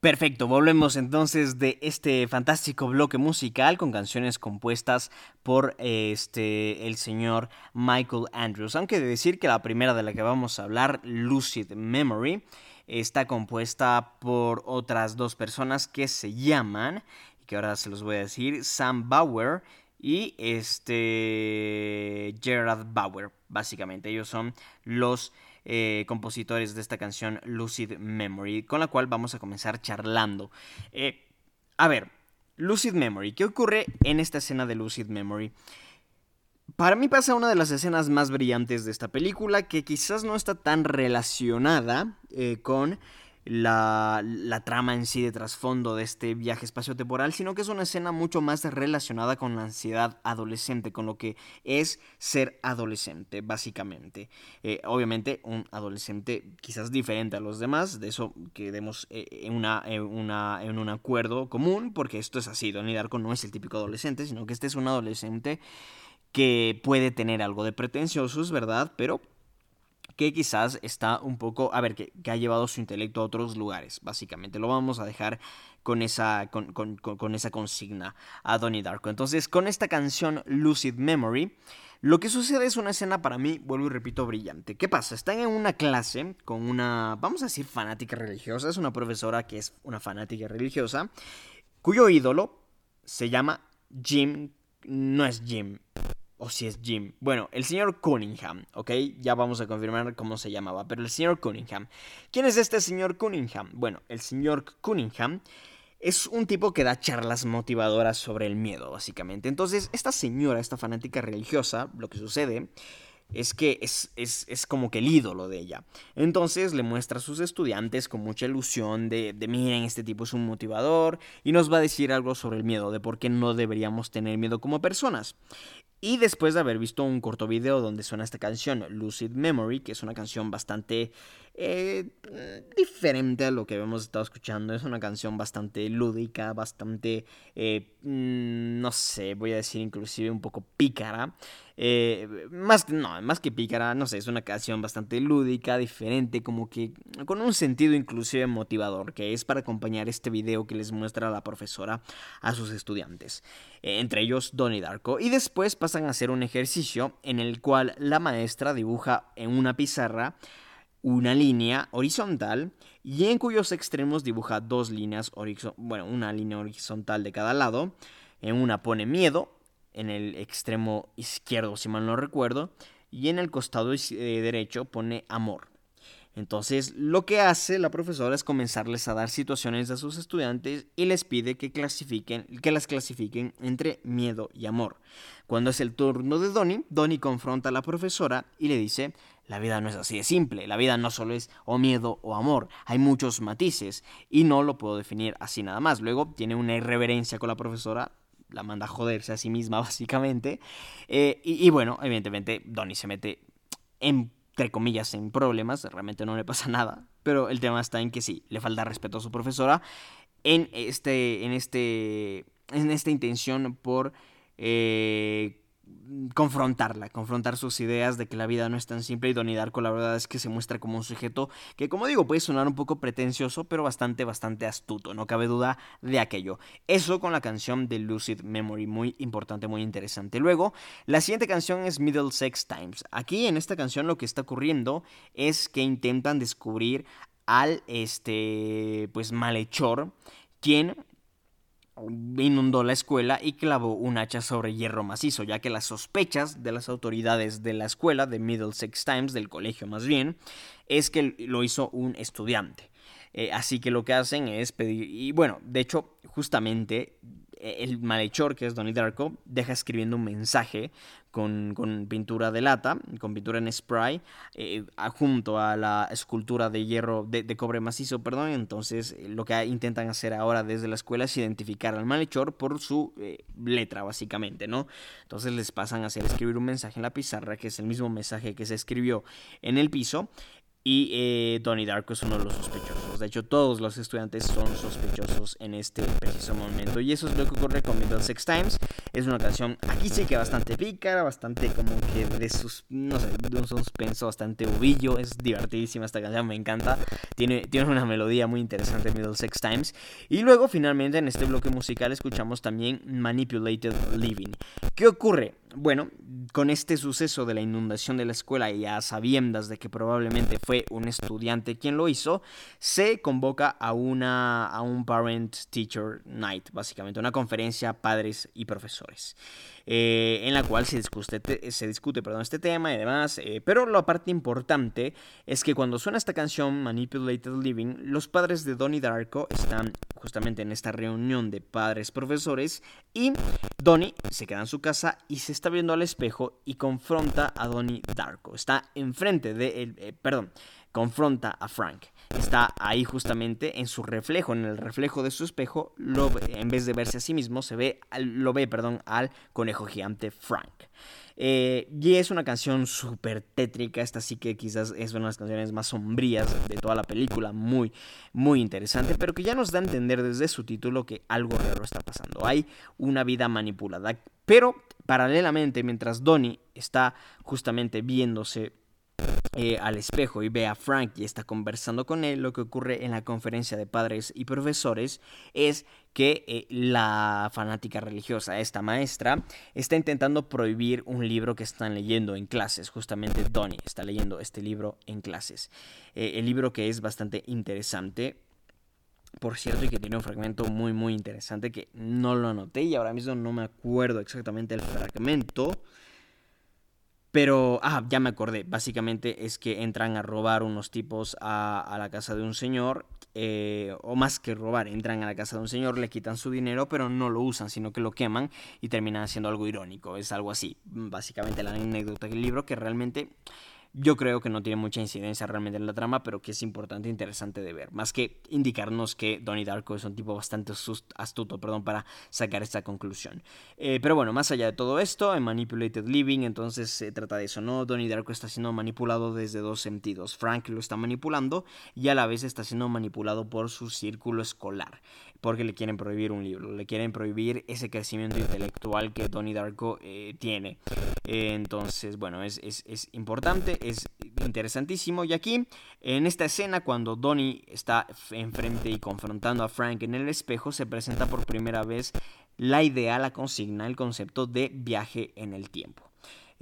Perfecto, volvemos entonces de este fantástico bloque musical con canciones compuestas por este el señor Michael Andrews. Aunque de decir que la primera de la que vamos a hablar, Lucid Memory, está compuesta por otras dos personas que se llaman, y que ahora se los voy a decir, Sam Bauer y este Gerard Bauer, básicamente. Ellos son los eh, compositores de esta canción Lucid Memory, con la cual vamos a comenzar charlando. Eh, a ver, Lucid Memory, ¿qué ocurre en esta escena de Lucid Memory? Para mí pasa una de las escenas más brillantes de esta película, que quizás no está tan relacionada eh, con la, trama en sí de trasfondo de este viaje espaciotemporal, sino que es una escena mucho más relacionada con la ansiedad adolescente, con lo que es ser adolescente, básicamente. Eh, obviamente, un adolescente quizás diferente a los demás, de eso quedemos eh, en, una, una, en un acuerdo común, porque esto es así, Donnie Darko no es el típico adolescente, sino que este es un adolescente que puede tener algo de pretenciosos, ¿verdad? Pero que quizás está un poco, a ver, que, ha llevado su intelecto a otros lugares, básicamente. Lo vamos a dejar con esa, con, esa consigna a Donnie Darko. Entonces, con esta canción Lucid Memory, lo que sucede es una escena para mí, vuelvo y repito, brillante. ¿Qué pasa? Están en una clase con una, vamos a decir, fanática religiosa. Es una profesora que es una fanática religiosa, cuyo ídolo se llama Jim, no es Jim, o si es Jim. Bueno, el señor Cunningham, ¿ok? Ya vamos a confirmar cómo se llamaba, pero el señor Cunningham. ¿Quién es este señor Cunningham? Bueno, el señor Cunningham es un tipo que da charlas motivadoras sobre el miedo, básicamente. Entonces, esta señora, esta fanática religiosa, lo que sucede es que es, es, como que el ídolo de ella. Entonces le muestra a sus estudiantes con mucha ilusión de, de, miren, este tipo es un motivador y nos va a decir algo sobre el miedo, de por qué no deberíamos tener miedo como personas. Y después de haber visto un corto video donde suena esta canción, Lucid Memory, que es una canción bastante eh, diferente a lo que hemos estado escuchando, es una canción bastante lúdica, bastante, eh, mm, no sé, voy a decir inclusive un poco pícara. Eh, más, no, más que pícara, no sé, es una canción bastante lúdica, diferente, como que con un sentido inclusive motivador, que es para acompañar este video que les muestra la profesora a sus estudiantes, entre ellos Donnie Darko. Y después a hacer un ejercicio en el cual la maestra dibuja en una pizarra una línea horizontal y en cuyos extremos dibuja dos líneas bueno, una línea horizontal de cada lado. En una pone miedo, en el extremo izquierdo, si mal no recuerdo, y en el costado eh, derecho pone amor. Entonces, lo que hace la profesora es comenzarles a dar situaciones a sus estudiantes y les pide que clasifiquen, que las clasifiquen entre miedo y amor. Cuando es el turno de Donnie, Donnie confronta a la profesora y le dice, la vida no es así de simple, la vida no solo es o miedo o amor, hay muchos matices y no lo puedo definir así nada más. Luego tiene una irreverencia con la profesora, la manda a joderse a sí misma básicamente. Eh, y, y, bueno, evidentemente Donnie se mete en entre comillas, en problemas, realmente no le pasa nada, pero el tema está en que sí, le falta respeto a su profesora en, este, en, este, en esta intención por eh, confrontarla, confrontar sus ideas de que la vida no es tan simple y Donnie Darko la verdad es que se muestra como un sujeto que como digo puede sonar un poco pretencioso pero bastante bastante astuto, no cabe duda de aquello. Eso con la canción de Lucid Memory, muy importante, muy interesante. Luego, la siguiente canción es Middlesex Times. Aquí en esta canción lo que está ocurriendo es que intentan descubrir al este pues malhechor quien inundó la escuela y clavó un hacha sobre hierro macizo, ya que las sospechas de las autoridades de la escuela, de Middlesex Times, del colegio más bien, es que lo hizo un estudiante. Eh, así que lo que hacen es pedir, y bueno, de hecho, justamente el malhechor, que es Donnie Darko, deja escribiendo un mensaje con, pintura de lata, con pintura en spray, eh, junto a la escultura de hierro, de, cobre macizo, perdón. Entonces, eh, lo que intentan hacer ahora desde la escuela es identificar al malhechor por su eh, letra, básicamente, ¿no? Entonces les pasan a hacer escribir un mensaje en la pizarra, que es el mismo mensaje que se escribió en el piso, y Donnie Darko es uno de los sospechosos. De hecho, todos los estudiantes son sospechosos en este preciso momento. Y eso es lo que ocurre con Middlesex Times. Es una canción, aquí sí que bastante pícara, bastante como que de sus, no sé, de un suspenso bastante uvillo. Es divertidísima esta canción, me encanta. Tiene, tiene una melodía muy interesante, Middlesex Times. Y luego, finalmente, en este bloque musical escuchamos también Manipulated Living. ¿Qué ocurre? Bueno, con este suceso de la inundación de la escuela y a sabiendas de que probablemente fue un estudiante quien lo hizo, se convoca a, una, a un Parent Teacher Night, básicamente una conferencia padres y profesores. Eh, en la cual se discute, se discute perdón, este tema y demás. Eh, pero la parte importante es que cuando suena esta canción, Manipulated Living, los padres de Donnie Darko están justamente en esta reunión de padres profesores y Donnie se queda en su casa y se está viendo al espejo y confronta a Donnie Darko. Está enfrente de él, eh, perdón, confronta a Frank está ahí justamente en su reflejo, en el reflejo de su espejo, lo, en vez de verse a sí mismo, se ve, lo ve, perdón, al conejo gigante Frank. Eh, y es una canción súper tétrica, esta sí que quizás es una de las canciones más sombrías de toda la película, muy, muy interesante, pero que ya nos da a entender desde su título que algo raro está pasando. Hay una vida manipulada, pero paralelamente, mientras Donnie está justamente viéndose eh, al espejo y ve a Frank y está conversando con él, lo que ocurre en la conferencia de padres y profesores es que eh, la fanática religiosa, esta maestra, está intentando prohibir un libro que están leyendo en clases. Justamente Donnie está leyendo este libro en clases. Eh, el libro que es bastante interesante. Por cierto, y que tiene un fragmento muy, muy interesante que no lo anoté y ahora mismo no me acuerdo exactamente el fragmento. Pero, ah, ya me acordé. Básicamente es que entran a robar unos tipos a, la casa de un señor. Eh, o más que robar, entran a la casa de un señor, le quitan su dinero, pero no lo usan, sino que lo queman y terminan haciendo algo irónico. Es algo así. Básicamente la anécdota del libro que realmente yo creo que no tiene mucha incidencia realmente en la trama, pero que es importante e interesante de ver. Más que indicarnos que Donnie Darko es un tipo bastante astuto perdón, para sacar esta conclusión. Eh, pero bueno, más allá de todo esto, en Manipulated Living, entonces se trata de eso, ¿no? Donnie Darko está siendo manipulado desde dos sentidos. Frank lo está manipulando y a la vez está siendo manipulado por su círculo escolar porque le quieren prohibir un libro, le quieren prohibir ese crecimiento intelectual que Donnie Darko eh, tiene. Eh, entonces, bueno, es, es, importante, es interesantísimo. Y aquí, en esta escena, cuando Donnie está enfrente y confrontando a Frank en el espejo, se presenta por primera vez la idea, la consigna, el concepto de viaje en el tiempo.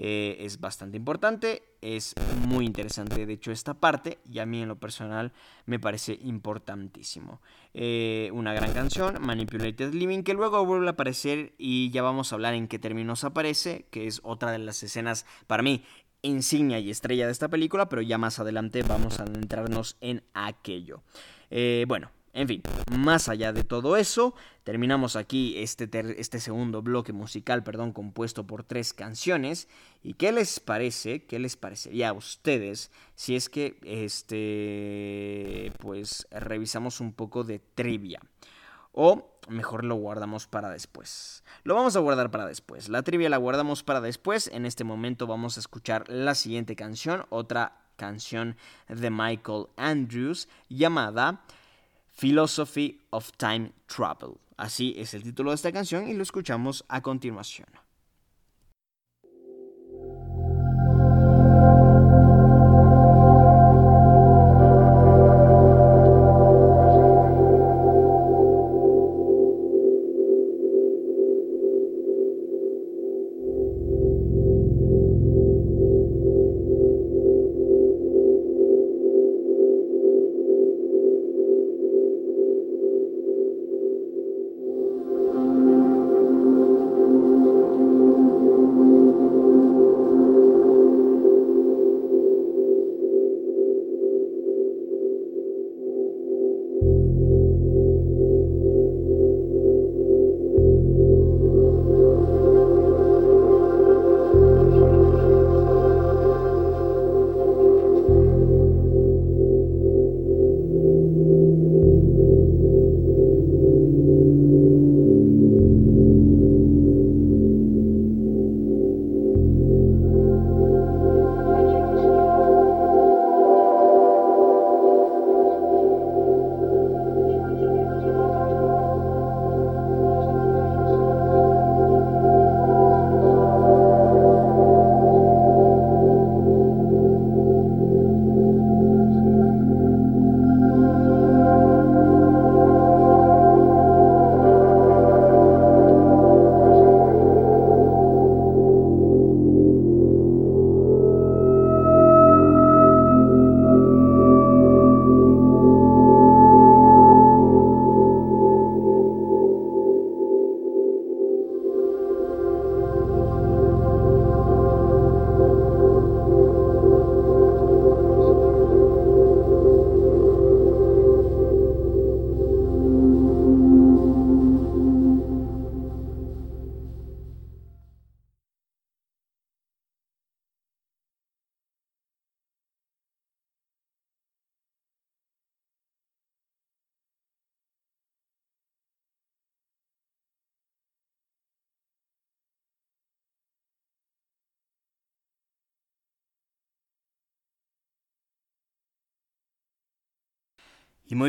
Eh, es bastante importante, es muy interesante de hecho esta parte y a mí en lo personal me parece importantísimo. Eh, una gran canción, Manipulated Living, que luego vuelve a aparecer y ya vamos a hablar en qué términos aparece, que es otra de las escenas para mí insignia y estrella de esta película, pero ya más adelante vamos a adentrarnos en aquello. Eh, bueno, en fin, más allá de todo eso, terminamos aquí este, este, segundo bloque musical, perdón, compuesto por tres canciones. ¿Y qué les parece? ¿Qué les parecería a ustedes si es que, este, pues, revisamos un poco de trivia? O mejor lo guardamos para después. Lo vamos a guardar para después. La trivia la guardamos para después. En este momento vamos a escuchar la siguiente canción, otra canción de Michael Andrews llamada Philosophy of Time Travel. Así es el título de esta canción y lo escuchamos a continuación.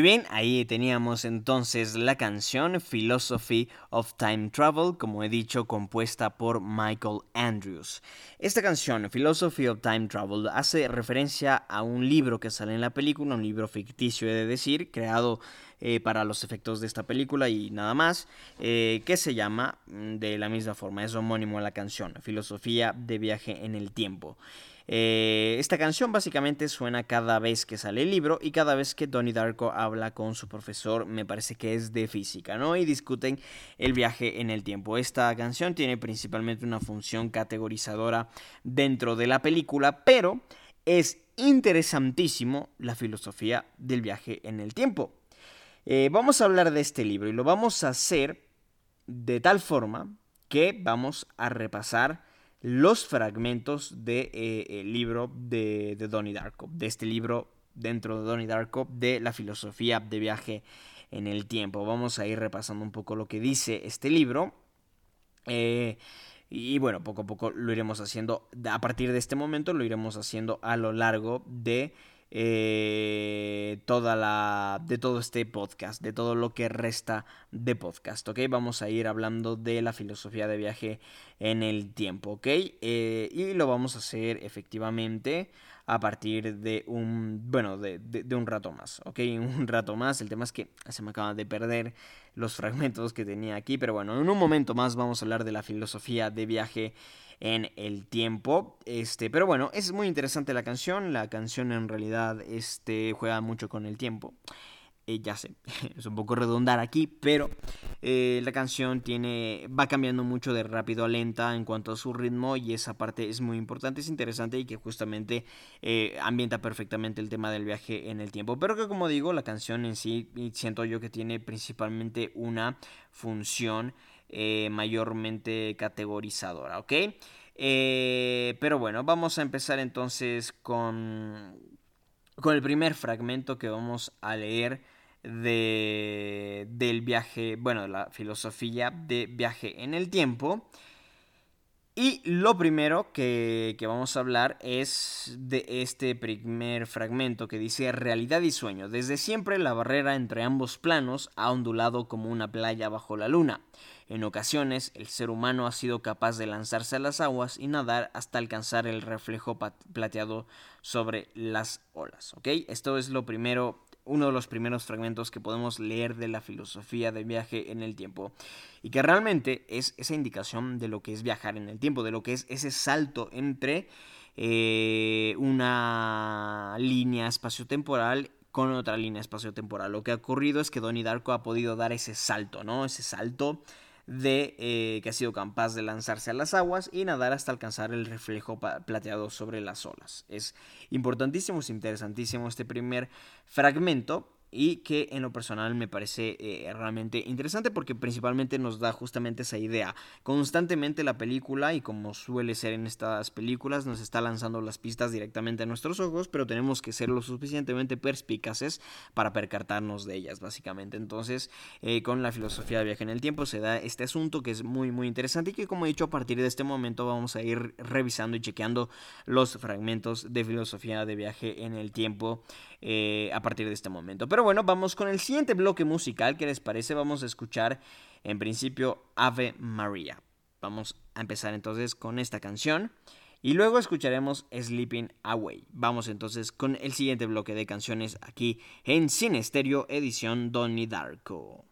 Bien, ahí teníamos entonces la canción Philosophy of Time Travel, como he dicho, compuesta por Michael Andrews. Esta canción, Philosophy of Time Travel, hace referencia a un libro que sale en la película, un libro ficticio he de decir, creado eh, para los efectos de esta película y nada más, eh, que se llama mm, de la misma forma, es homónimo a la canción, Filosofía de viaje en el tiempo. Eh, esta canción básicamente suena cada vez que sale el libro y cada vez que Donnie Darko habla con su profesor, me parece que es de física, ¿no? Y discuten el viaje en el tiempo. Esta canción tiene principalmente una función categorizadora dentro de la película, pero es interesantísimo la filosofía del viaje en el tiempo. Eh, vamos a hablar de este libro y lo vamos a hacer de tal forma que vamos a repasar los fragmentos del de, eh, libro de, de, Donnie Darko, de este libro dentro de Donnie Darko, de la filosofía de viaje en el tiempo. Vamos a ir repasando un poco lo que dice este libro. Eh, y bueno, poco a poco lo iremos haciendo, a partir de este momento lo iremos haciendo a lo largo de eh, toda la de todo este podcast, de todo lo que resta de podcast, ¿ok? Vamos a ir hablando de la filosofía de viaje en el tiempo, ¿ok? Eh, y lo vamos a hacer efectivamente a partir de un, bueno, de, de, un rato más, ¿ok? Un rato más, el tema es que se me acaban de perder los fragmentos que tenía aquí, pero bueno, en un momento más vamos a hablar de la filosofía de viaje en el tiempo. Este, pero bueno, es muy interesante la canción. La canción en realidad este, juega mucho con el tiempo. Eh, ya sé, es un poco redundar aquí, pero eh, la canción tiene va cambiando mucho de rápido a lenta en cuanto a su ritmo y esa parte es muy importante, es interesante y que justamente eh, ambienta perfectamente el tema del viaje en el tiempo. Pero que como digo, la canción en sí siento yo que tiene principalmente una función eh, mayormente categorizadora, ¿ok? Eh, pero bueno, vamos a empezar entonces con, con el primer fragmento que vamos a leer de, del viaje, bueno, la filosofía de viaje en el tiempo. Y lo primero que, que, vamos a hablar es de este primer fragmento que dice realidad y sueño. Desde siempre la barrera entre ambos planos ha ondulado como una playa bajo la luna. En ocasiones, el ser humano ha sido capaz de lanzarse a las aguas y nadar hasta alcanzar el reflejo plateado sobre las olas. ¿Ok? Esto es lo primero, uno de los primeros fragmentos que podemos leer de la filosofía de viaje en el tiempo. Y que realmente es esa indicación de lo que es viajar en el tiempo, de lo que es ese salto entre eh, una línea espaciotemporal con otra línea espaciotemporal. Lo que ha ocurrido es que Donnie Darko ha podido dar ese salto, ¿no? Ese salto de eh, que ha sido capaz de lanzarse a las aguas y nadar hasta alcanzar el reflejo plateado sobre las olas. Es importantísimo, es interesantísimo este primer fragmento y que en lo personal me parece eh, realmente interesante porque principalmente nos da justamente esa idea. Constantemente la película, y como suele ser en estas películas, nos está lanzando las pistas directamente a nuestros ojos, pero tenemos que ser lo suficientemente perspicaces para percatarnos de ellas, básicamente. Entonces, eh, con la filosofía de viaje en el tiempo se da este asunto que es muy, muy interesante y que, como he dicho, a partir de este momento vamos a ir revisando y chequeando los fragmentos de filosofía de viaje en el tiempo eh, a partir de este momento. Pero bueno, vamos con el siguiente bloque musical. ¿Qué les parece? Vamos a escuchar en principio Ave María. Vamos a empezar entonces con esta canción. Y luego escucharemos Sleeping Away. Vamos entonces con el siguiente bloque de canciones aquí en Cine Stereo edición Donnie Darko.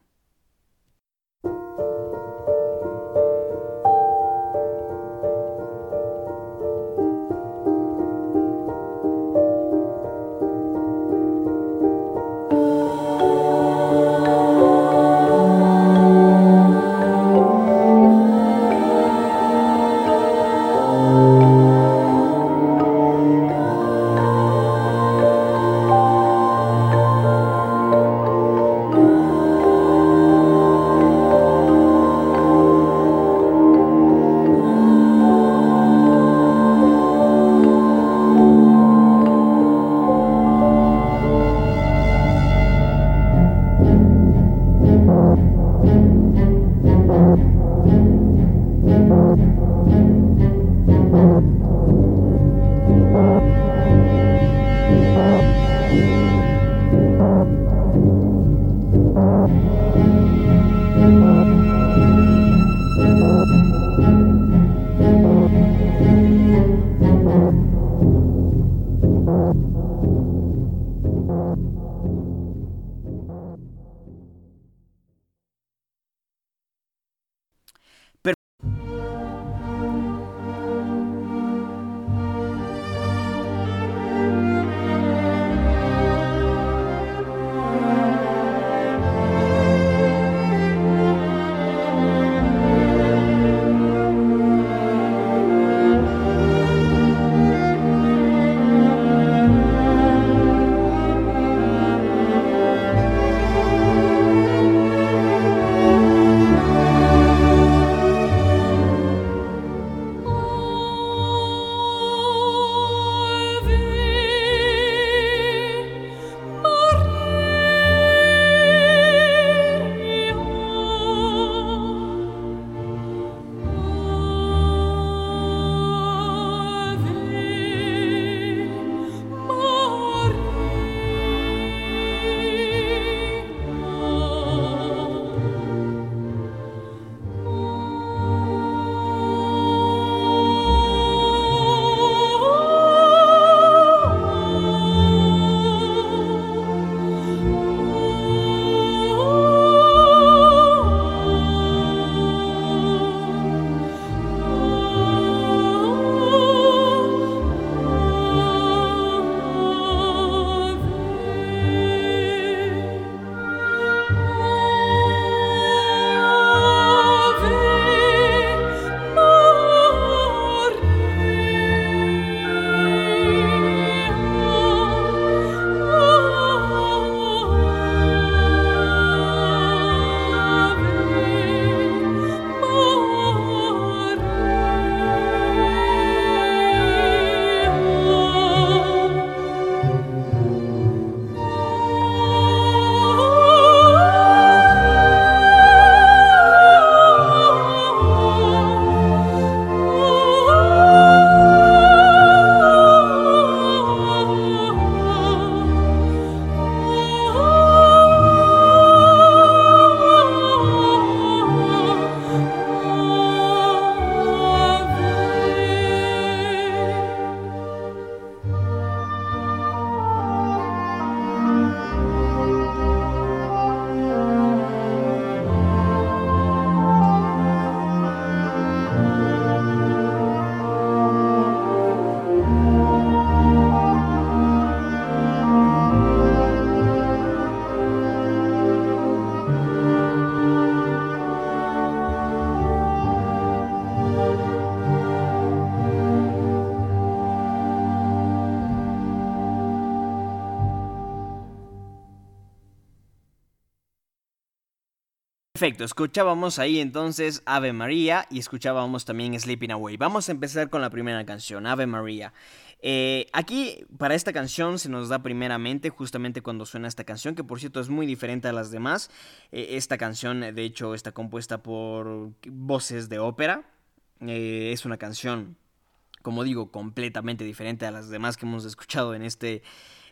Escuchábamos ahí entonces Ave María y escuchábamos también Sleeping Away. Vamos a empezar con la primera canción, Ave María. Eh, aquí, para esta canción, se nos da primeramente, justamente cuando suena esta canción, que por cierto es muy diferente a las demás. Eh, esta canción, de hecho, está compuesta por voces de ópera. Eh, es una canción, como digo, completamente diferente a las demás que hemos escuchado en este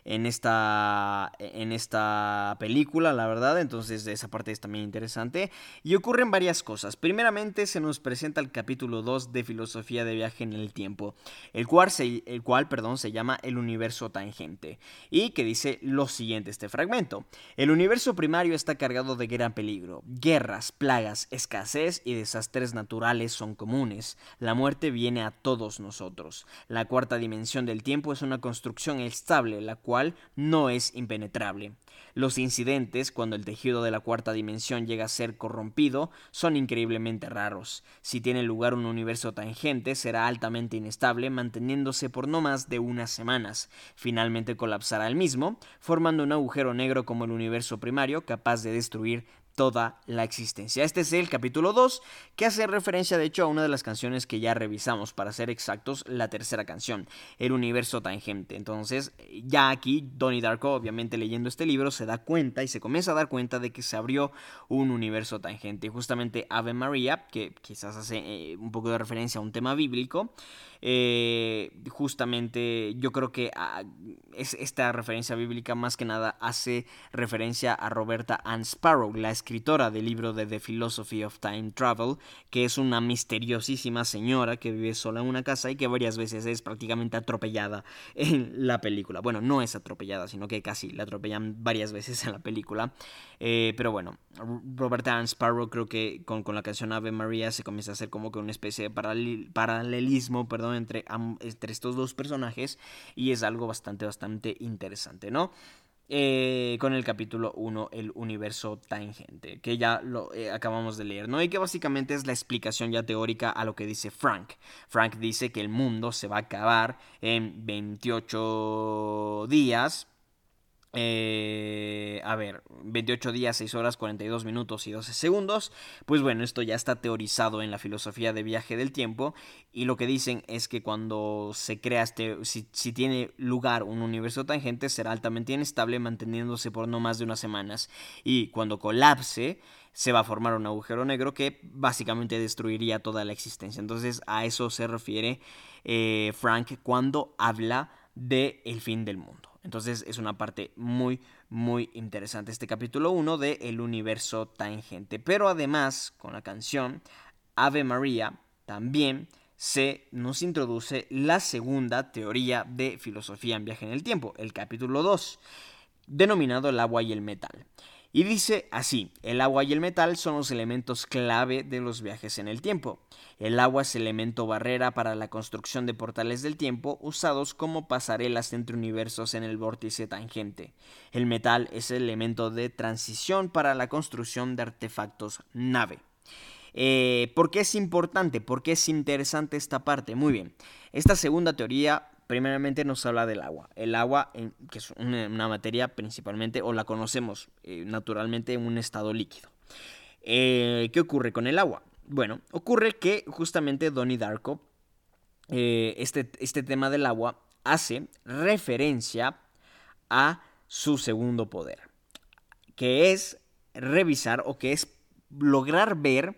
en esta, en esta película, la verdad. Entonces esa parte es también interesante. Y ocurren varias cosas. Primeramente se nos presenta el capítulo 2 de Filosofía de Viaje en el Tiempo, el cual, se, el cual perdón, se llama El Universo Tangente. Y que dice lo siguiente este fragmento. El universo primario está cargado de gran peligro. Guerras, plagas, escasez y desastres naturales son comunes. La muerte viene a todos nosotros. La cuarta dimensión del tiempo es una construcción estable, la cual no es impenetrable. Los incidentes, cuando el tejido de la cuarta dimensión llega a ser corrompido, son increíblemente raros. Si tiene lugar un universo tangente, será altamente inestable, manteniéndose por no más de unas semanas. Finalmente colapsará el mismo, formando un agujero negro como el universo primario, capaz de destruir toda la existencia. Este es el capítulo 2, que hace referencia de hecho a una de las canciones que ya revisamos, para ser exactos, la tercera canción, El universo tangente. Entonces, ya aquí Donnie Darko, obviamente leyendo este libro, se da cuenta y se comienza a dar cuenta de que se abrió un universo tangente. Justamente Ave María, que quizás hace eh, un poco de referencia a un tema bíblico, eh, justamente yo creo que ah, es esta referencia bíblica más que nada hace referencia a Roberta Ann Sparrow, la escritora del libro de The Philosophy of Time Travel, que es una misteriosísima señora que vive sola en una casa y que varias veces es prácticamente atropellada en la película. Bueno, no es atropellada, sino que casi la atropellan varias veces en la película. Eh, pero bueno, Roberta Ann Sparrow creo que con, con, la canción Ave María se comienza a hacer como que una especie de paralelismo, perdón, entre, entre estos dos personajes y es algo bastante, bastante interesante, ¿no? Eh, con el capítulo 1, el universo tangente, que ya lo eh, acabamos de leer, ¿no? Y que básicamente es la explicación ya teórica a lo que dice Frank. Frank dice que el mundo se va a acabar en 28 días eh, a ver, 28 días, 6 horas, 42 minutos y 12 segundos. Pues bueno, esto ya está teorizado en la filosofía de viaje del tiempo. Y lo que dicen es que cuando se crea este, si, si tiene lugar un universo tangente, será altamente inestable, manteniéndose por no más de unas semanas. Y cuando colapse, se va a formar un agujero negro que básicamente destruiría toda la existencia. Entonces a eso se refiere eh, Frank cuando habla de el fin del mundo. Entonces es una parte muy, muy interesante este capítulo 1 de El universo tangente. Pero además, con la canción Ave María, también se nos introduce la segunda teoría de filosofía en viaje en el tiempo, el capítulo 2, denominado el agua y el metal. Y dice así, el agua y el metal son los elementos clave de los viajes en el tiempo. El agua es elemento barrera para la construcción de portales del tiempo usados como pasarelas entre universos en el vórtice tangente. El metal es el elemento de transición para la construcción de artefactos nave. Eh, ¿Por qué es importante? ¿Por qué es interesante esta parte? Muy bien. Esta segunda teoría primeramente nos habla del agua. El agua, que es una, materia principalmente, o la conocemos eh, naturalmente en un estado líquido. Eh, ¿Qué ocurre con el agua? Bueno, ocurre que justamente Donnie Darko, eh, este, este tema del agua, hace referencia a su segundo poder, que es revisar o que es lograr ver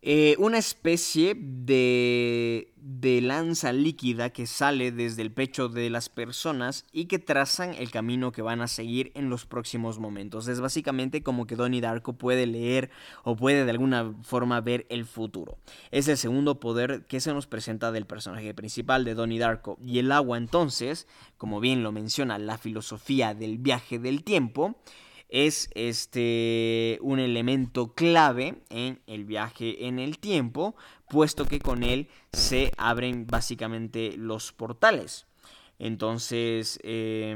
eh, una especie de, de lanza líquida que sale desde el pecho de las personas y que trazan el camino que van a seguir en los próximos momentos. Es básicamente como que Donnie Darko puede leer o puede de alguna forma ver el futuro. Es el segundo poder que se nos presenta del personaje principal de Donnie Darko. Y el agua entonces, como bien lo menciona la filosofía del viaje del tiempo, es este un elemento clave en el viaje en el tiempo, puesto que con él se abren básicamente los portales. Entonces, eh,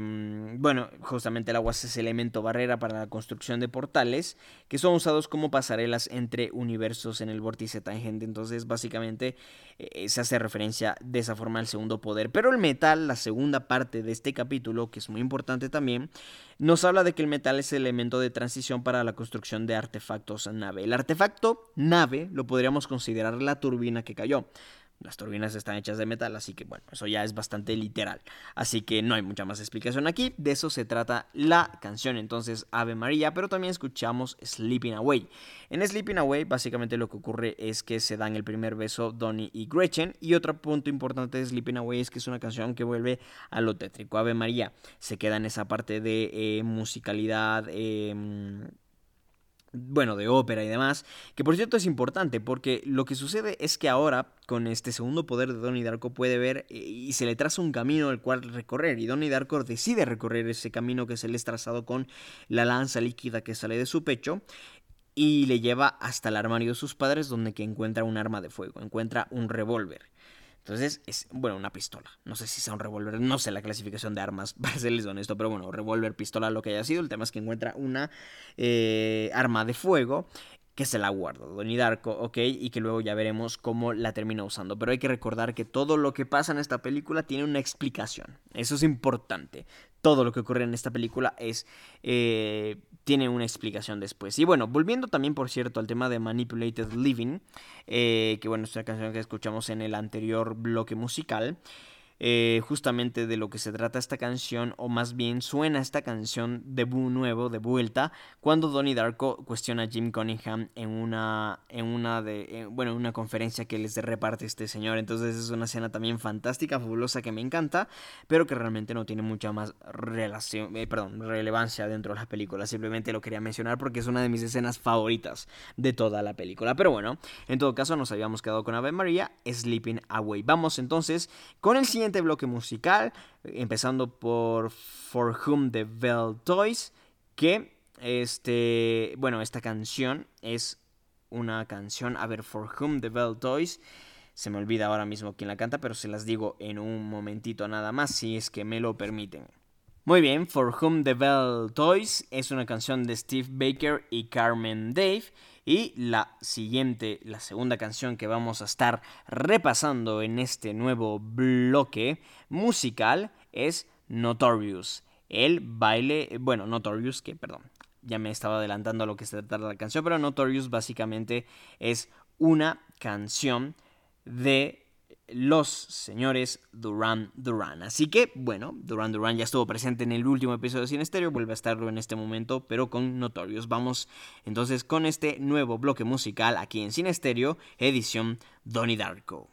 bueno, justamente el agua es elemento barrera para la construcción de portales que son usados como pasarelas entre universos en el vórtice tangente. Entonces, básicamente eh, se hace referencia de esa forma al segundo poder. Pero el metal, la segunda parte de este capítulo, que es muy importante también, nos habla de que el metal es el elemento de transición para la construcción de artefactos nave. El artefacto nave lo podríamos considerar la turbina que cayó. Las turbinas están hechas de metal, así que bueno, eso ya es bastante literal. Así que no hay mucha más explicación aquí. De eso se trata la canción, entonces Ave María, pero también escuchamos Sleeping Away. En Sleeping Away, básicamente lo que ocurre es que se dan el primer beso Donnie y Gretchen. Y otro punto importante de Sleeping Away es que es una canción que vuelve a lo tétrico. Ave María se queda en esa parte de eh, musicalidad. Eh, bueno, de ópera y demás, que por cierto es importante porque lo que sucede es que ahora con este segundo poder de Donnie Darko puede ver eh, y se le traza un camino el cual recorrer y Donnie Darko decide recorrer ese camino que se le es trazado con la lanza líquida que sale de su pecho y le lleva hasta el armario de sus padres donde que encuentra un arma de fuego, encuentra un revólver. Entonces, es, bueno, una pistola. No sé si sea un revólver, no sé la clasificación de armas, para serles honesto, pero bueno, revólver, pistola, lo que haya sido. El tema es que encuentra una eh, arma de fuego que se la guarda Donnie Darko, ¿ok? Y que luego ya veremos cómo la termina usando. Pero hay que recordar que todo lo que pasa en esta película tiene una explicación. Eso es importante. Todo lo que ocurre en esta película es... Eh, tiene una explicación después. Y bueno, volviendo también, por cierto, al tema de Manipulated Living, eh, que bueno, es una canción que escuchamos en el anterior bloque musical. Eh, justamente de lo que se trata esta canción, o más bien suena esta canción de nuevo, de vuelta, cuando Donnie Darko cuestiona a Jim Cunningham en una, en una de, bueno, en una conferencia que les reparte este señor. Entonces es una escena también fantástica, fabulosa, que me encanta, pero que realmente no tiene mucha más relación, eh, perdón, relevancia dentro de la película. Simplemente lo quería mencionar porque es una de mis escenas favoritas de toda la película. Pero bueno, en todo caso nos habíamos quedado con Ave María, Sleeping Away. Vamos entonces con el siguiente bloque musical, empezando por For Whom the Bell Toys, que este, bueno, esta canción es una canción, a ver, For Whom the Bell Toys. Se me olvida ahora mismo quién la canta, pero se las digo en un momentito nada más, si es que me lo permiten. Muy bien, For Whom the Bell Toys es una canción de Steve Baker y Carmen Dave. Y la siguiente, la segunda canción que vamos a estar repasando en este nuevo bloque musical es Notorious. El baile, bueno, Notorious, que perdón, ya me estaba adelantando a lo que se trata la canción, pero Notorious básicamente es una canción de los señores Duran Duran. Así que, bueno, Duran Duran ya estuvo presente en el último episodio de Cine Stereo, vuelve a estarlo en este momento, pero con Notorious. Vamos entonces con este nuevo bloque musical aquí en Cine Stereo, edición Donnie Darko.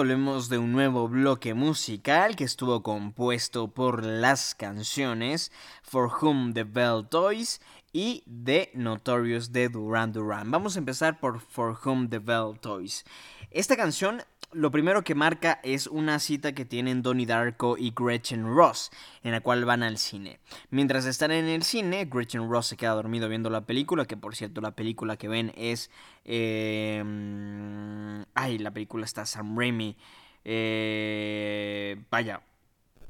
Volvemos de un nuevo bloque musical que estuvo compuesto por las canciones For Whom the Bell Toys y The Notorious de Duran Duran. Vamos a empezar por For Whom the Bell Toys. Esta canción lo primero que marca es una cita que tienen Donnie Darko y Gretchen Ross, en la cual van al cine. Mientras están en el cine, Gretchen Ross se queda dormido viendo la película, que por cierto la película que ven es... Eh, ay, la película está Sam Raimi. Eh, vaya,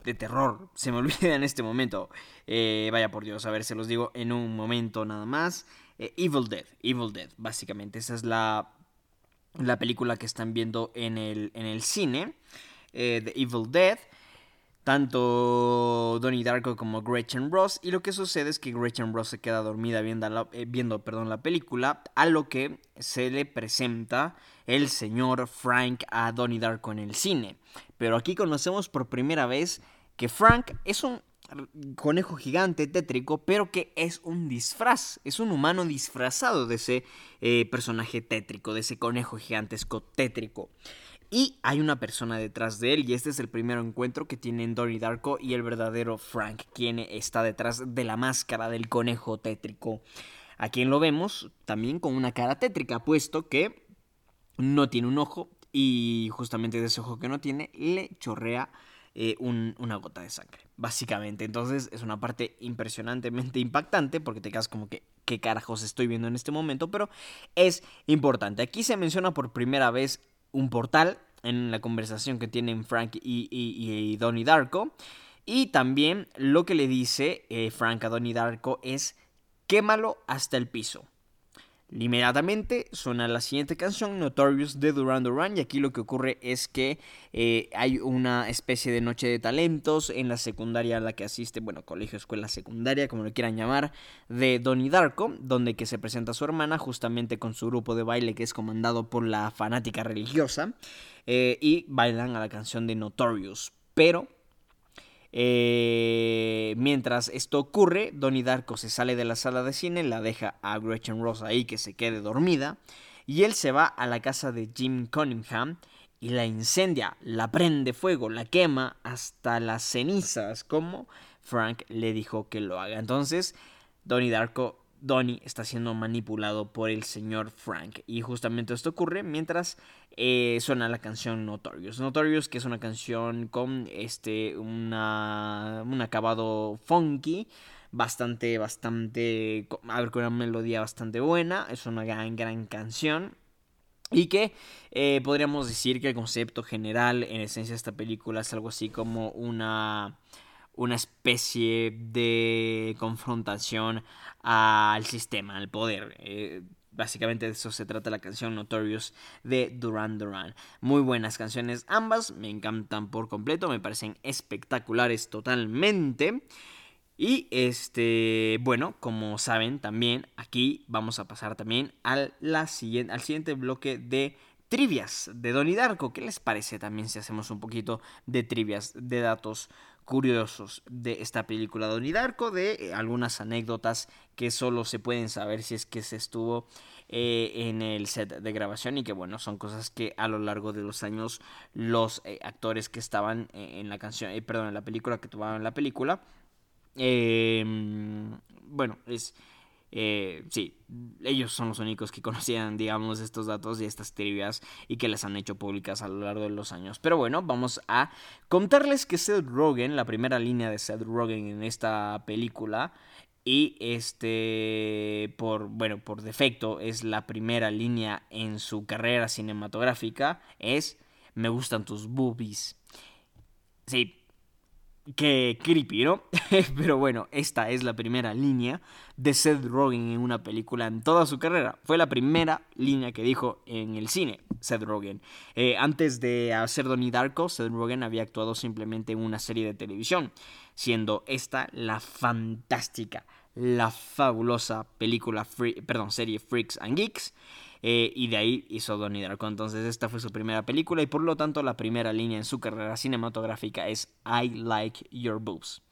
de terror. Se me olvida en este momento. Eh, vaya por Dios, a ver, se los digo en un momento nada más. Evil Dead, Evil Dead, básicamente. Esa es la la película que están viendo en el, en el cine, eh, The Evil Dead. Tanto Donnie Darko como Gretchen Ross. Y lo que sucede es que Gretchen Ross se queda dormida viendo, la, eh, viendo perdón, la película. A lo que se le presenta el señor Frank a Donnie Darko en el cine. Pero aquí conocemos por primera vez que Frank es un conejo gigante tétrico, pero que es un disfraz, es un humano disfrazado de ese eh, personaje tétrico, de ese conejo gigantesco tétrico. Y hay una persona detrás de él, y este es el primer encuentro que tienen Donnie Darko y el verdadero Frank, quien está detrás de la máscara del conejo tétrico. A quien lo vemos también con una cara tétrica, puesto que no tiene un ojo, y justamente de ese ojo que no tiene, le chorrea eh, una gota de sangre, básicamente. Entonces es una parte impresionantemente impactante porque te quedas como que, ¿qué carajos estoy viendo en este momento? Pero es importante. Aquí se menciona por primera vez un portal en la conversación que tienen Frank y, y, Donnie Darko. Y también lo que le dice eh, Frank a Donnie Darko es quémalo hasta el piso. Inmediatamente suena la siguiente canción, Notorious de Duran Duran, y aquí lo que ocurre es que eh, hay una especie de noche de talentos en la secundaria a la que asiste, bueno, colegio, escuela secundaria, como lo quieran llamar, de Donnie Darko, donde que se presenta su hermana justamente con su grupo de baile que es comandado por la fanática religiosa, eh, y bailan a la canción de Notorious, pero eh, mientras esto ocurre, Donnie Darko se sale de la sala de cine, la deja a Gretchen Ross ahí que se quede dormida, y él se va a la casa de Jim Cunningham y la incendia, la prende fuego, la quema hasta las cenizas, como Frank le dijo que lo haga. Entonces, Donnie Darko Donnie está siendo manipulado por el señor Frank. Y justamente esto ocurre mientras eh, suena la canción Notorious. Notorious, que es una canción con este, una, un acabado funky. Bastante, bastante. A ver, con una melodía bastante buena. Es una gran, gran canción. Y que eh, podríamos decir que el concepto general, en esencia, de esta película es algo así como una una especie de confrontación al sistema, al poder. Eh, básicamente de eso se trata la canción Notorious de Duran Duran. Muy buenas canciones ambas, me encantan por completo, me parecen espectaculares totalmente. Y este, bueno, como saben también, aquí vamos a pasar también al, la siguiente, al siguiente bloque de trivias de Donnie Darko. ¿Qué les parece también si hacemos un poquito de trivias, de datos curiosos de esta película. De Donnie Darko, de eh, algunas anécdotas que solo se pueden saber si es que se estuvo eh, en el set de grabación y que bueno, son cosas que a lo largo de los años los eh, actores que estaban en la canción, perdón, en la película, que tomaban la película, em, bueno, es eh, sí, ellos son los únicos que conocían, digamos, estos datos y estas trivias y que las han hecho públicas a lo largo de los años. Pero bueno, vamos a contarles que Seth Rogen, la primera línea de Seth Rogen en esta película, y este, por, bueno, por defecto es la primera línea en su carrera cinematográfica, es me gustan tus boobies. Sí, Qué creepy, ¿no? Pero bueno, esta es la primera línea de Seth Rogen en una película en toda su carrera. Fue la primera línea que dijo en el cine Seth Rogen. Eh, antes de hacer Donnie Darko, Seth Rogen había actuado simplemente en una serie de televisión, siendo esta la fantástica, la fabulosa película, perdón, serie Freaks and Geeks. Eh, y de ahí hizo Donnie Darko. Entonces esta fue su primera película y por lo tanto la primera línea en su carrera cinematográfica es I like your boobs.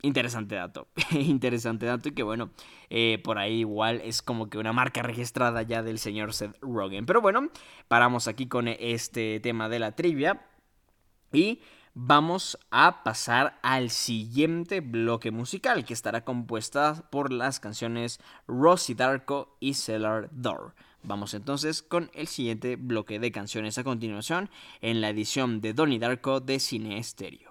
Interesante dato, interesante dato y que bueno, eh, por ahí igual es como que una marca registrada ya del señor Seth Rogen. Pero bueno, paramos aquí con este tema de la trivia y vamos a pasar al siguiente bloque musical que estará compuesta por las canciones Rosy Darko y Cellar Door. Vamos entonces con el siguiente bloque de canciones a continuación en la edición de Donnie Darko de Cine Estéreo.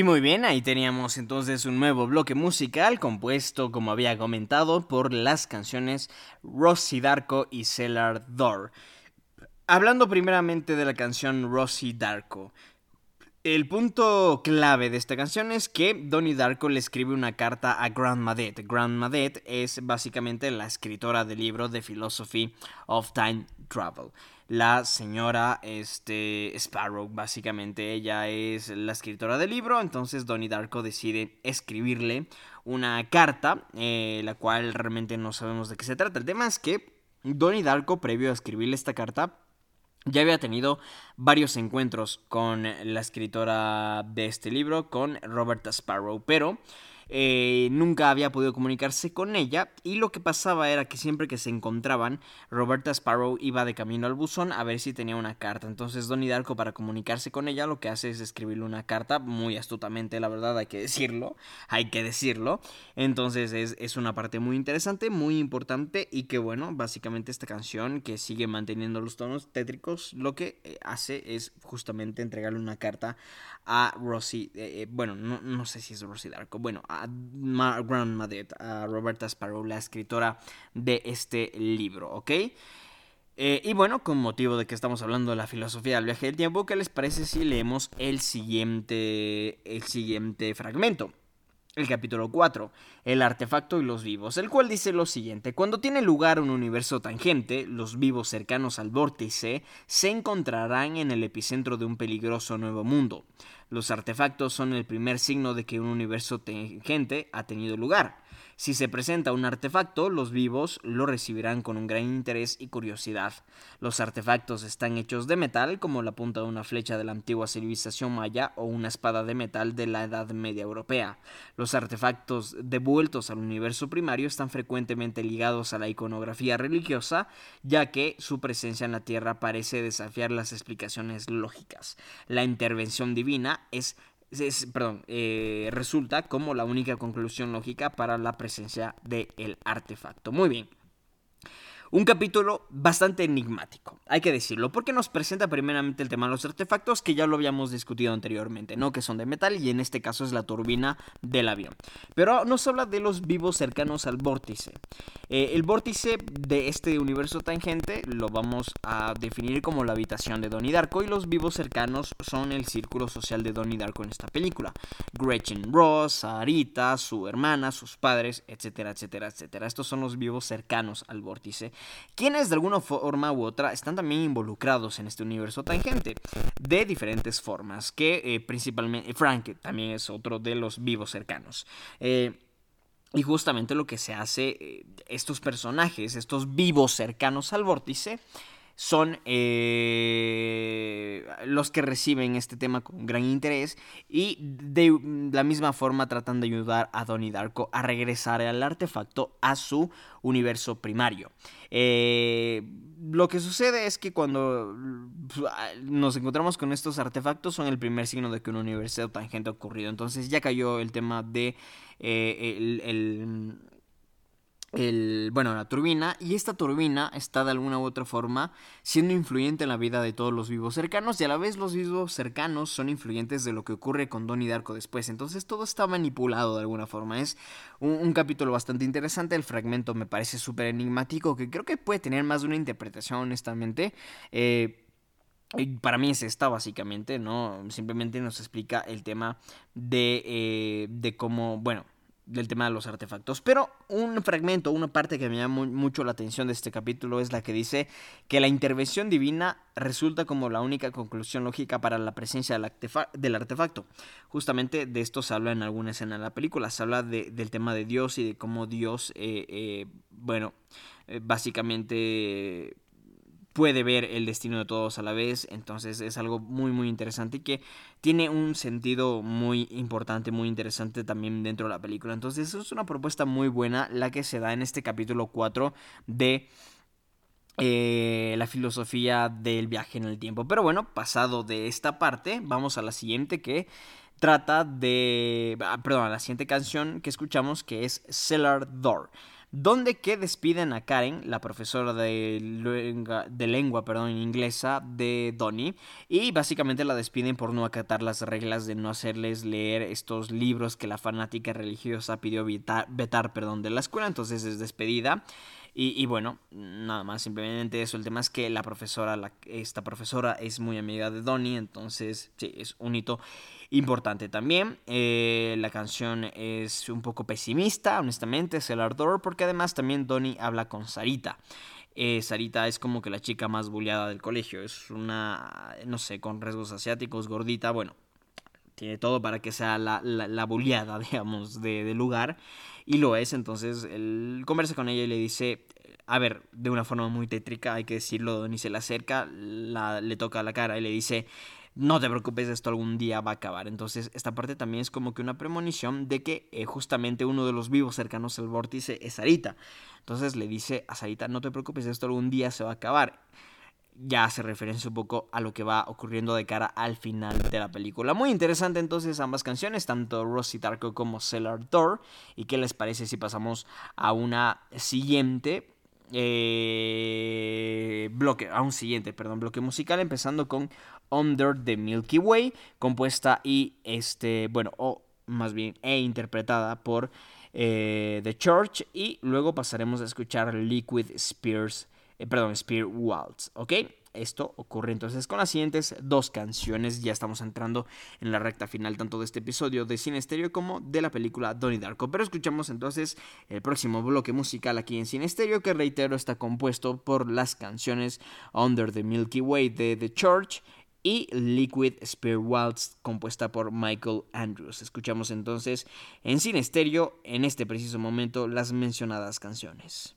Y muy bien, ahí teníamos entonces un nuevo bloque musical compuesto, como había comentado, por las canciones Rossi Darko y Cellar Door. Hablando primeramente de la canción Rossi Darko. El punto clave de esta canción es que Donnie Darko le escribe una carta a Grandmadette. Grandmadette es básicamente la escritora del libro The Philosophy of Time Travel la señora este, Sparrow. Básicamente ella es la escritora del libro, entonces Donnie Darko decide escribirle una carta, eh, la cual realmente no sabemos de qué se trata. El tema es que Donnie Darko, previo a escribirle esta carta, ya había tenido varios encuentros con la escritora de este libro, con Roberta Sparrow, pero eh, nunca había podido comunicarse con ella y lo que pasaba era que siempre que se encontraban, Roberta Sparrow iba de camino al buzón a ver si tenía una carta. Entonces Donnie Darko para comunicarse con ella lo que hace es escribirle una carta muy astutamente, la verdad hay que decirlo, hay que decirlo. Entonces es, es una parte muy interesante, muy importante y que bueno, básicamente esta canción que sigue manteniendo los tonos tétricos lo que eh, hace es justamente entregarle una carta a Rosie, eh, bueno, no, no, sé si es Rosie Darko, bueno, a Grandmother, a Roberta Sparrow, la escritora de este libro, ¿ok? Eh, y bueno, con motivo de que estamos hablando de la filosofía del viaje del tiempo, ¿qué les parece si leemos el siguiente, el siguiente fragmento? El capítulo 4, el artefacto y los vivos, el cual dice lo siguiente, cuando tiene lugar un universo tangente, los vivos cercanos al vórtice se encontrarán en el epicentro de un peligroso nuevo mundo. Los artefactos son el primer signo de que un universo tangente ha tenido lugar. Si se presenta un artefacto, los vivos lo recibirán con un gran interés y curiosidad. Los artefactos están hechos de metal, como la punta de una flecha de la antigua civilización maya o una espada de metal de la Edad Media Europea. Los artefactos devueltos al universo primario están frecuentemente ligados a la iconografía religiosa, ya que su presencia en la Tierra parece desafiar las explicaciones lógicas. La intervención divina es perdón, eh, resulta como la única conclusión lógica para la presencia del artefacto. Muy bien. Un capítulo bastante enigmático, hay que decirlo, porque nos presenta primeramente el tema de los artefactos que ya lo habíamos discutido anteriormente, ¿no? Que son de metal y en este caso es la turbina del avión. Pero nos habla de los vivos cercanos al vórtice. Eh, el vórtice de este universo tangente lo vamos a definir como la habitación de Donnie Darko y los vivos cercanos son el círculo social de Donnie Darko en esta película. Gretchen Ross, Sarita, su hermana, sus padres, etcétera, etcétera, etcétera. Estos son los vivos cercanos al vórtice quienes de alguna forma u otra están también involucrados en este universo tangente, de diferentes formas, que eh, principalmente Frank también es otro de los vivos cercanos. Eh, y justamente lo que se hace, eh, estos personajes, estos vivos cercanos al vórtice, son eh, los que reciben este tema con gran interés y de la misma forma tratan de ayudar a Donnie Darko a regresar al artefacto a su universo primario. Eh, lo que sucede es que cuando nos encontramos con estos artefactos son el primer signo de que un universo tangente ha ocurrido. Entonces ya cayó el tema de eh, el, bueno, la turbina, y esta turbina está de alguna u otra forma siendo influyente en la vida de todos los vivos cercanos, y a la vez los vivos cercanos son influyentes de lo que ocurre con Donnie Darko después. Entonces todo está manipulado de alguna forma. Es un, capítulo bastante interesante, el fragmento me parece súper enigmático, que creo que puede tener más de una interpretación, honestamente. Eh, para mí es esta básicamente, ¿no? Simplemente nos explica el tema de, eh, de cómo, bueno, del tema de los artefactos. Pero un fragmento, una parte que me llama mucho la atención de este capítulo es la que dice que la intervención divina resulta como la única conclusión lógica para la presencia del, artefacto. Justamente de esto se habla en alguna escena de la película. Se habla del tema de Dios y de cómo Dios, eh, eh, bueno, eh, básicamente puede ver el destino de todos a la vez, entonces es algo muy muy interesante y que tiene un sentido muy importante, muy interesante también dentro de la película. Entonces es una propuesta muy buena la que se da en este capítulo 4 de eh, la filosofía del viaje en el tiempo. Pero bueno, pasado de esta parte, vamos a la siguiente que trata de... Ah, perdón, a la siguiente canción que escuchamos que es Cellar Door donde que despiden a Karen, la profesora de lengua, de lengua perdón, inglesa de Donnie, y básicamente la despiden por no acatar las reglas de no hacerles leer estos libros que la fanática religiosa pidió vetar, vetar perdón, de la escuela, entonces es despedida. Y, bueno, nada más, simplemente eso. El tema es que la profesora, la, esta profesora es muy amiga de Donnie, entonces sí, es un hito importante también. Eh, la canción es un poco pesimista, honestamente, es el ardor, porque además también Donnie habla con Sarita. Eh, Sarita es como que la chica más bulleada del colegio, es una, no sé, con rasgos asiáticos, gordita, bueno, tiene todo para que sea la, la, bulleada, digamos, de, del lugar, y lo es, entonces él conversa con ella y le dice, a ver, de una forma muy tétrica, hay que decirlo, Donnie se le acerca, la, le toca la cara y le dice, no te preocupes, esto algún día va a acabar. Entonces, esta parte también es como que una premonición de que eh, justamente uno de los vivos cercanos al vórtice es Sarita. Entonces le dice a Sarita, no te preocupes, esto algún día se va a acabar. Ya hace referencia un poco a lo que va ocurriendo de cara al final de la película. Muy interesante entonces ambas canciones, tanto Rosy Tarko como Cellar Door. ¿Y qué les parece si pasamos a una siguiente? Eh, bloque, a un siguiente, perdón, bloque musical, empezando con Under the Milky Way, compuesta y este, bueno, o más bien, e interpretada por eh, The Church, y luego pasaremos a escuchar Liquid Spears, eh, perdón, Spear Waltz, ¿ok? Esto ocurre entonces con las siguientes dos canciones. Ya estamos entrando en la recta final tanto de este episodio de Cine Estéreo como de la película Donnie Darko. Pero escuchamos entonces el próximo bloque musical aquí en Cine Estéreo, que reitero está compuesto por las canciones Under the Milky Way de The Church y Liquid Spear Waltz compuesta por Michael Andrews. Escuchamos entonces en Cine Stereo en este preciso momento las mencionadas canciones.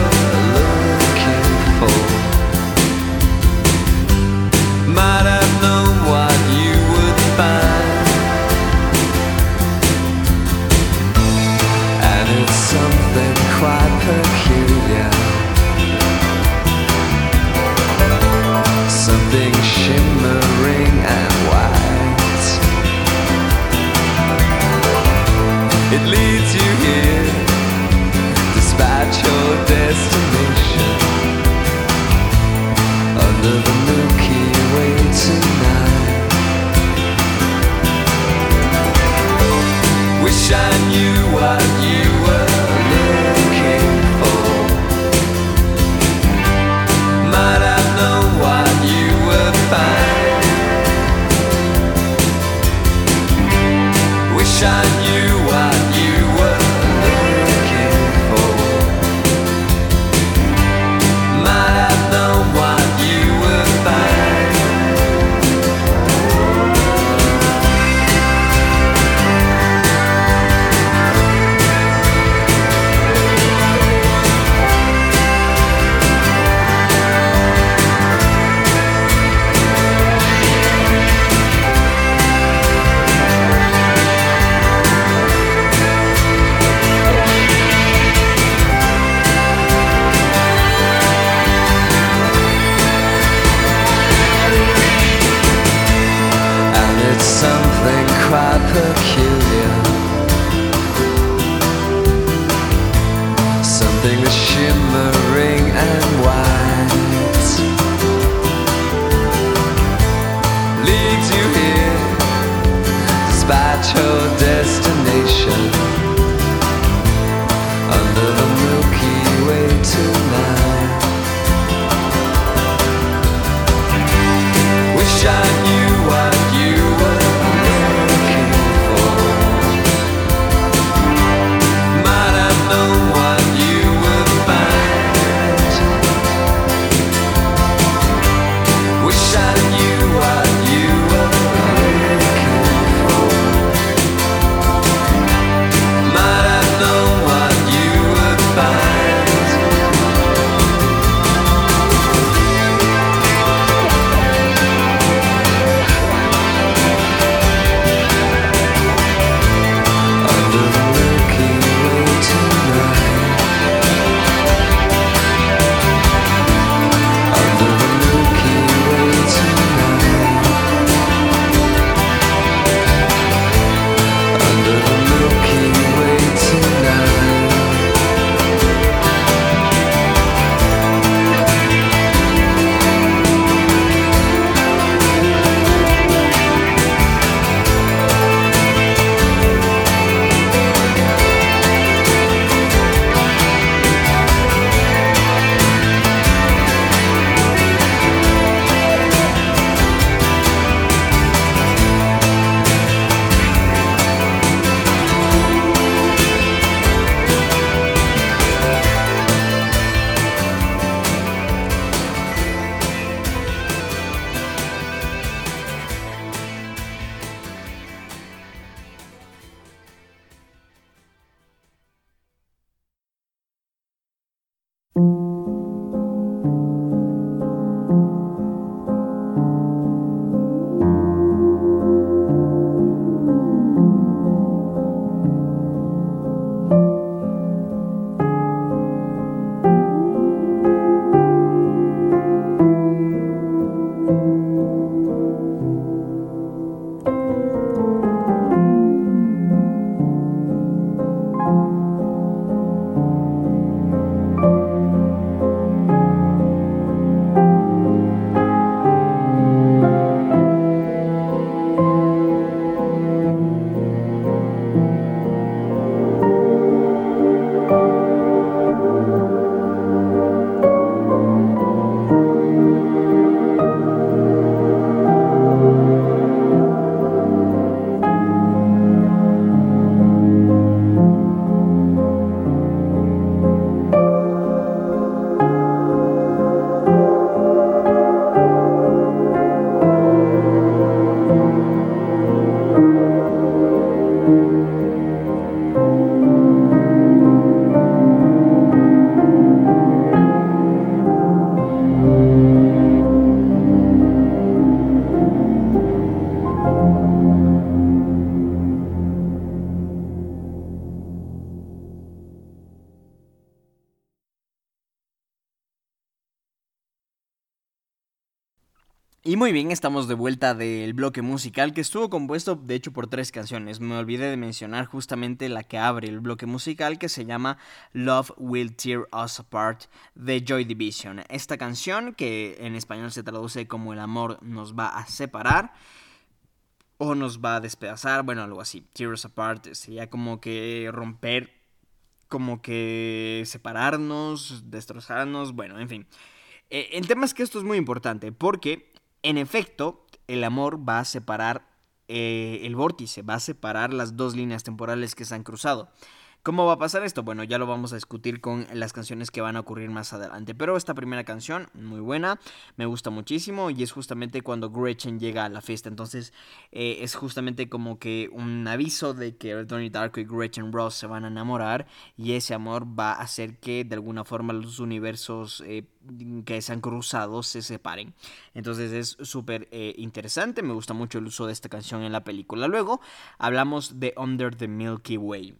peculiar. Something shimmering and white. It leads you here, despite your destination. Under the Milky Way tonight. Wish I. Y muy bien, estamos de vuelta del bloque musical que estuvo compuesto de hecho por tres canciones. Me olvidé de mencionar justamente la que abre el bloque musical que se llama Love Will Tear Us Apart de Joy Division. Esta canción que en español se traduce como El amor nos va a separar o nos va a despedazar, bueno, algo así. Tear us apart sería como que romper, como que separarnos, destrozarnos, bueno, en fin. Eh, el tema es que esto es muy importante porque, en efecto, el amor va a separar eh, el vórtice, va a separar las dos líneas temporales que se han cruzado. ¿Cómo va a pasar esto? Bueno, ya lo vamos a discutir con las canciones que van a ocurrir más adelante. Pero esta primera canción, muy buena, me gusta muchísimo y es justamente cuando Gretchen llega a la fiesta. Entonces eh, es justamente como que un aviso de que Donnie Darko y Gretchen Ross se van a enamorar y ese amor va a hacer que de alguna forma los universos eh, que se han cruzado se separen. Entonces es súper eh, interesante, me gusta mucho el uso de esta canción en la película. Luego hablamos de Under the Milky Way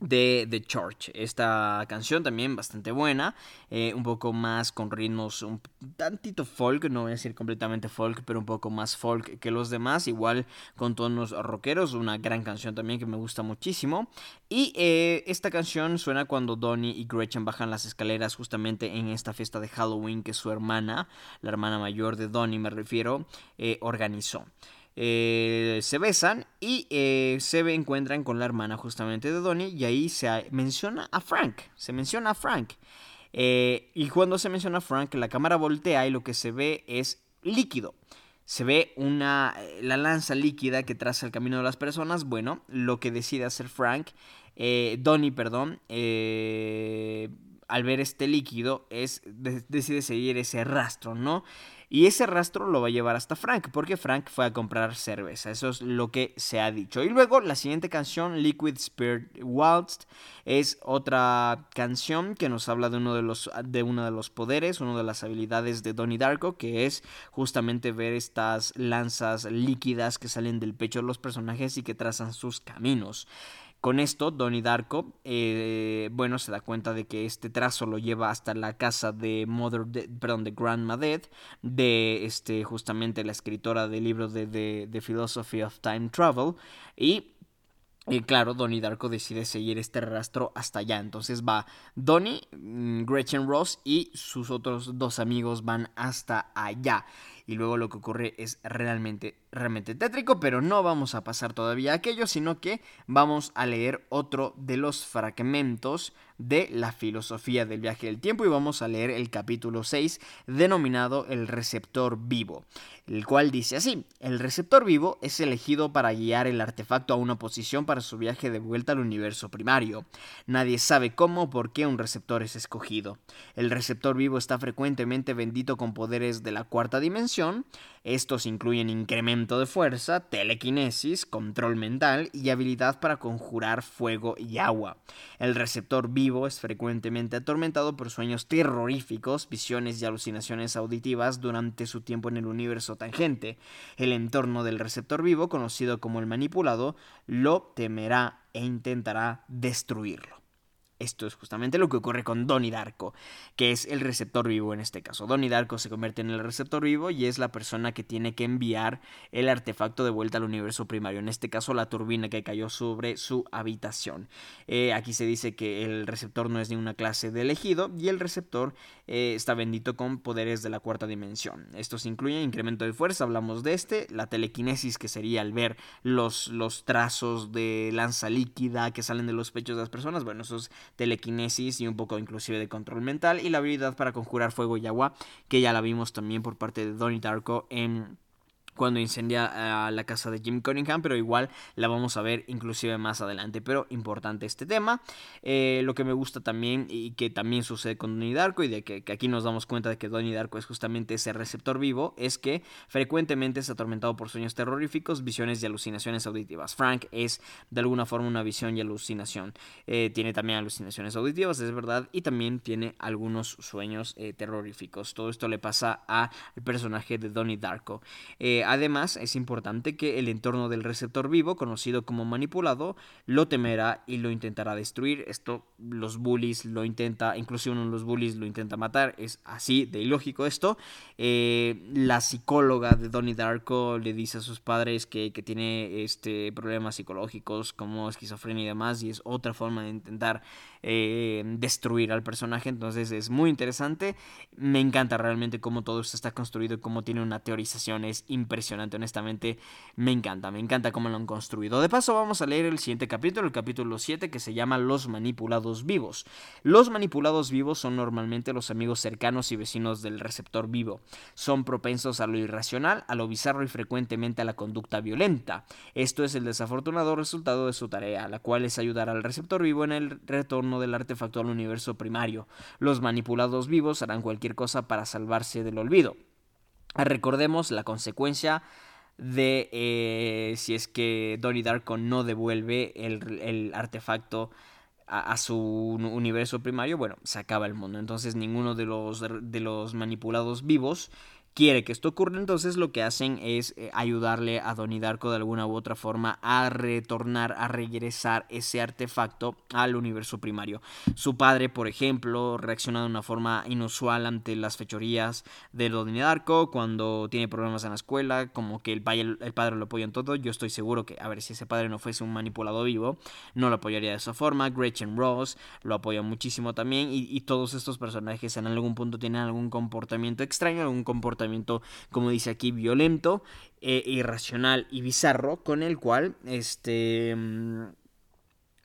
de The Church. Esta canción también bastante buena, eh, un poco más con ritmos un tantito folk, no voy a decir completamente folk, pero un poco más folk que los demás, igual con tonos rockeros, una gran canción también que me gusta muchísimo. Y eh, esta canción suena cuando Donnie y Gretchen bajan las escaleras justamente en esta fiesta de Halloween que su hermana, la hermana mayor de Donnie me refiero, eh, organizó. Eh, se besan y eh, se encuentran con la hermana justamente de Donnie y ahí se menciona a Frank, se menciona a Frank. Eh, y cuando se menciona a Frank, la cámara voltea y lo que se ve es líquido. Se ve una la lanza líquida que traza el camino de las personas. Bueno, lo que decide hacer Frank, Donnie, perdón, al ver este líquido es decide seguir ese rastro, ¿no? Y ese rastro lo va a llevar hasta Frank, porque Frank fue a comprar cerveza. Eso es lo que se ha dicho. Y luego la siguiente canción, Liquid Spirit Waltz, es otra canción que nos habla de uno de los, de uno de los poderes, una de las habilidades de Donnie Darko, que es justamente ver estas lanzas líquidas que salen del pecho de los personajes y que trazan sus caminos. Con esto, Donnie Darko, eh, bueno, se da cuenta de que este trazo lo lleva hasta la casa de Mother, perdón, de Grandma Dead, de este, justamente la escritora del libro de, de, de Philosophy of Time Travel, y y claro, Donnie Darko decide seguir este rastro hasta allá. Entonces va Donnie, mm, Gretchen Ross y sus otros dos amigos van hasta allá. Y luego lo que ocurre es realmente realmente tétrico, pero no vamos a pasar todavía a aquello, sino que vamos a leer otro de los fragmentos de la filosofía del viaje del tiempo y vamos a leer el capítulo 6 denominado el receptor vivo, el cual dice así, el receptor vivo es elegido para guiar el artefacto a una posición para su viaje de vuelta al universo primario. Nadie sabe cómo o por qué un receptor es escogido. El receptor vivo está frecuentemente bendito con poderes de la cuarta dimensión, estos incluyen incremento de fuerza, telequinesis, control mental y habilidad para conjurar fuego y agua. El receptor vivo es frecuentemente atormentado por sueños terroríficos, visiones y alucinaciones auditivas durante su tiempo en el universo tangente. El entorno del receptor vivo, conocido como el manipulado, lo temerá e intentará destruirlo. Esto es justamente lo que ocurre con Donnie Darko, que es el receptor vivo en este caso. Donnie Darko se convierte en el receptor vivo y es la persona que tiene que enviar el artefacto de vuelta al universo primario. En este caso, la turbina que cayó sobre su habitación. Eh, aquí se dice que el receptor no es ninguna clase de elegido y el receptor eh, está bendito con poderes de la cuarta dimensión. Estos incluyen incremento de fuerza, hablamos de este, la telequinesis, que sería al ver los, los trazos de lanza líquida que salen de los pechos de las personas. Bueno, esos telequinesis y un poco inclusive de control mental y la habilidad para conjurar fuego y agua que ya la vimos también por parte de Donnie Darko en cuando incendia a la casa de Jim Cunningham, pero igual la vamos a ver inclusive más adelante. Pero importante este tema. Eh, lo que me gusta también y que también sucede con Donnie Darko y de que, aquí nos damos cuenta de que Donnie Darko es justamente ese receptor vivo, es que frecuentemente es atormentado por sueños terroríficos, visiones y alucinaciones auditivas. Frank es de alguna forma una visión y alucinación. Eh, tiene también alucinaciones auditivas, es verdad, y también tiene algunos sueños eh, terroríficos. Todo esto le pasa al personaje de Donnie Darko. Además, es importante que el entorno del receptor vivo, conocido como manipulado, lo temerá y lo intentará destruir. Esto los bullies lo intenta, incluso uno de los bullies lo intenta matar. Es así de ilógico esto. Eh, la psicóloga de Donnie Darko le dice a sus padres que, tiene este, problemas psicológicos como esquizofrenia y demás, y es otra forma de intentar eh, destruir al personaje. Entonces es muy interesante. Me encanta realmente cómo todo esto está construido cómo tiene una teorización. Es impresionante impresionante, honestamente me encanta, me encanta cómo lo han construido. De paso vamos a leer el siguiente capítulo, el capítulo 7 que se llama Los manipulados vivos. Los manipulados vivos son normalmente los amigos cercanos y vecinos del receptor vivo. Son propensos a lo irracional, a lo bizarro y frecuentemente a la conducta violenta. Esto es el desafortunado resultado de su tarea, la cual es ayudar al receptor vivo en el retorno del artefacto al universo primario. Los manipulados vivos harán cualquier cosa para salvarse del olvido. Recordemos la consecuencia de eh, si es que Donnie Darko no devuelve el, artefacto a, su universo primario, bueno, se acaba el mundo. Entonces ninguno de los, de los manipulados vivos quiere que esto ocurra, entonces lo que hacen es eh, ayudarle a Donnie Darko de alguna u otra forma a retornar, a regresar ese artefacto al universo primario. Su padre, por ejemplo, reacciona de una forma inusual ante las fechorías de Donnie Darko cuando tiene problemas en la escuela, como que el, el padre lo apoya en todo. Yo estoy seguro que, a ver, si ese padre no fuese un manipulado vivo, no lo apoyaría de esa forma. Gretchen Ross lo apoya muchísimo también y todos estos personajes en algún punto tienen algún comportamiento extraño, algún comportamiento como dice aquí, violento, eh, irracional y bizarro, con el cual este, mm,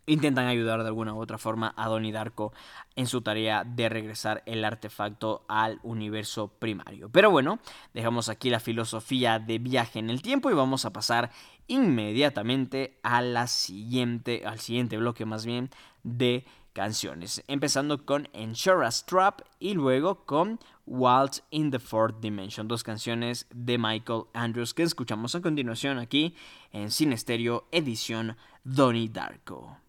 intentan ayudar de alguna u otra forma a Donnie Darko en su tarea de regresar el artefacto al universo primario. Pero bueno, dejamos aquí la filosofía de viaje en el tiempo y vamos a pasar inmediatamente a la siguiente, al siguiente bloque más bien de canciones, empezando con Insurance Trap y luego con Waltz in the Fourth Dimension, dos canciones de Michael Andrews que escuchamos a continuación aquí en Cine Stereo edición Donnie Darko.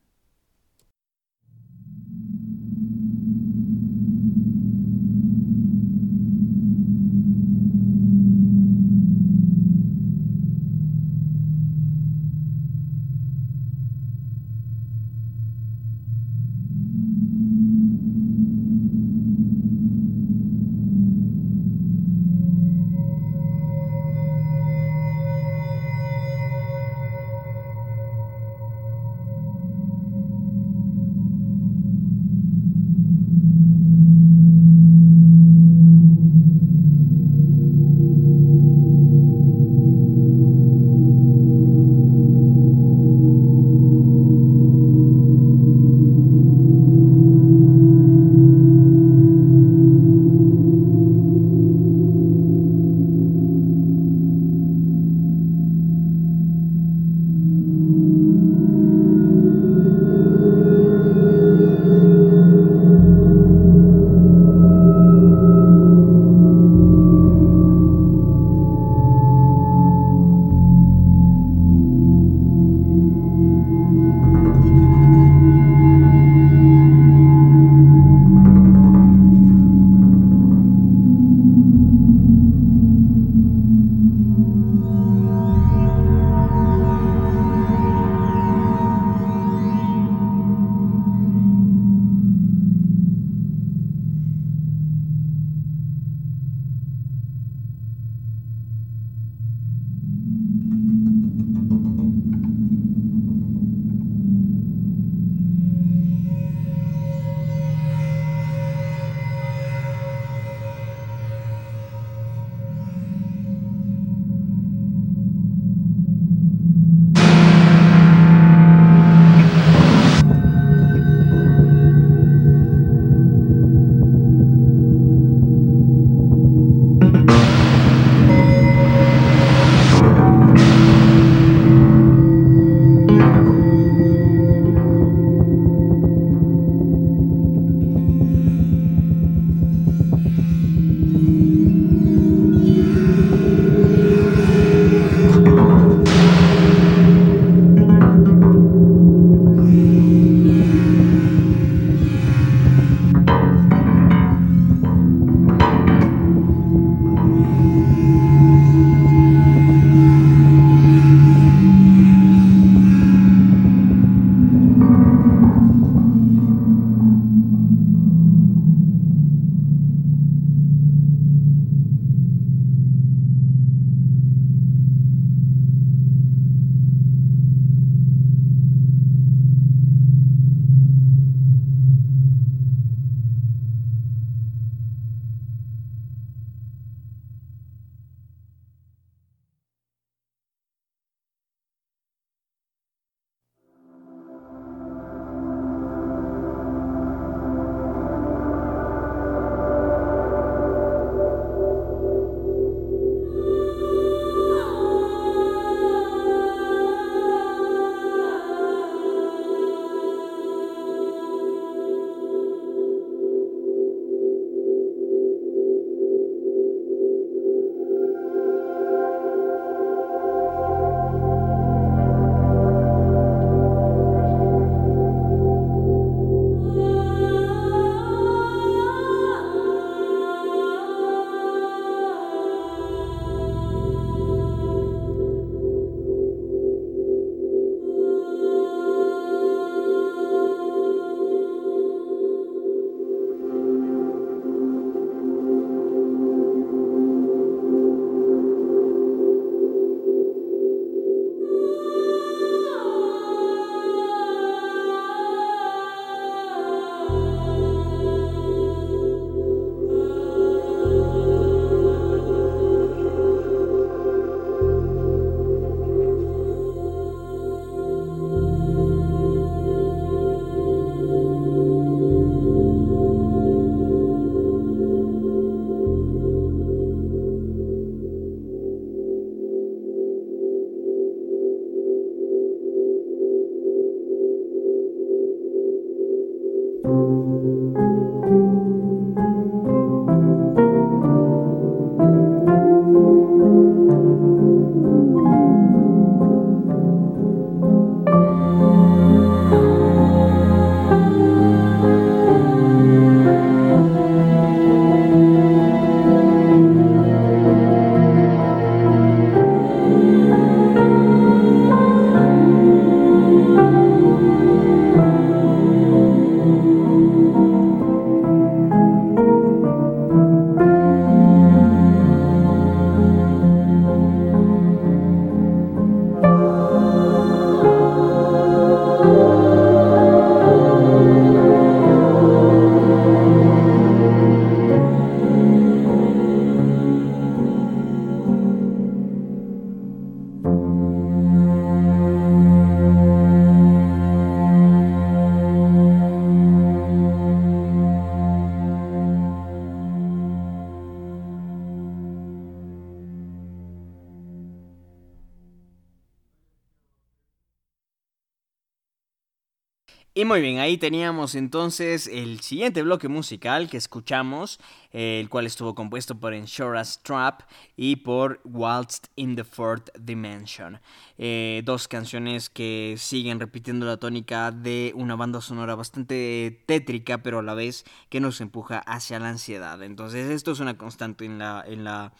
Y muy bien, ahí teníamos entonces el siguiente bloque musical que escuchamos, eh, el cual estuvo compuesto por Insurance Trap y por Waltzed in the Fourth Dimension. Eh, dos canciones que siguen repitiendo la tónica de una banda sonora bastante tétrica, pero a la vez que nos empuja hacia la ansiedad. Entonces esto es una constante en la... En la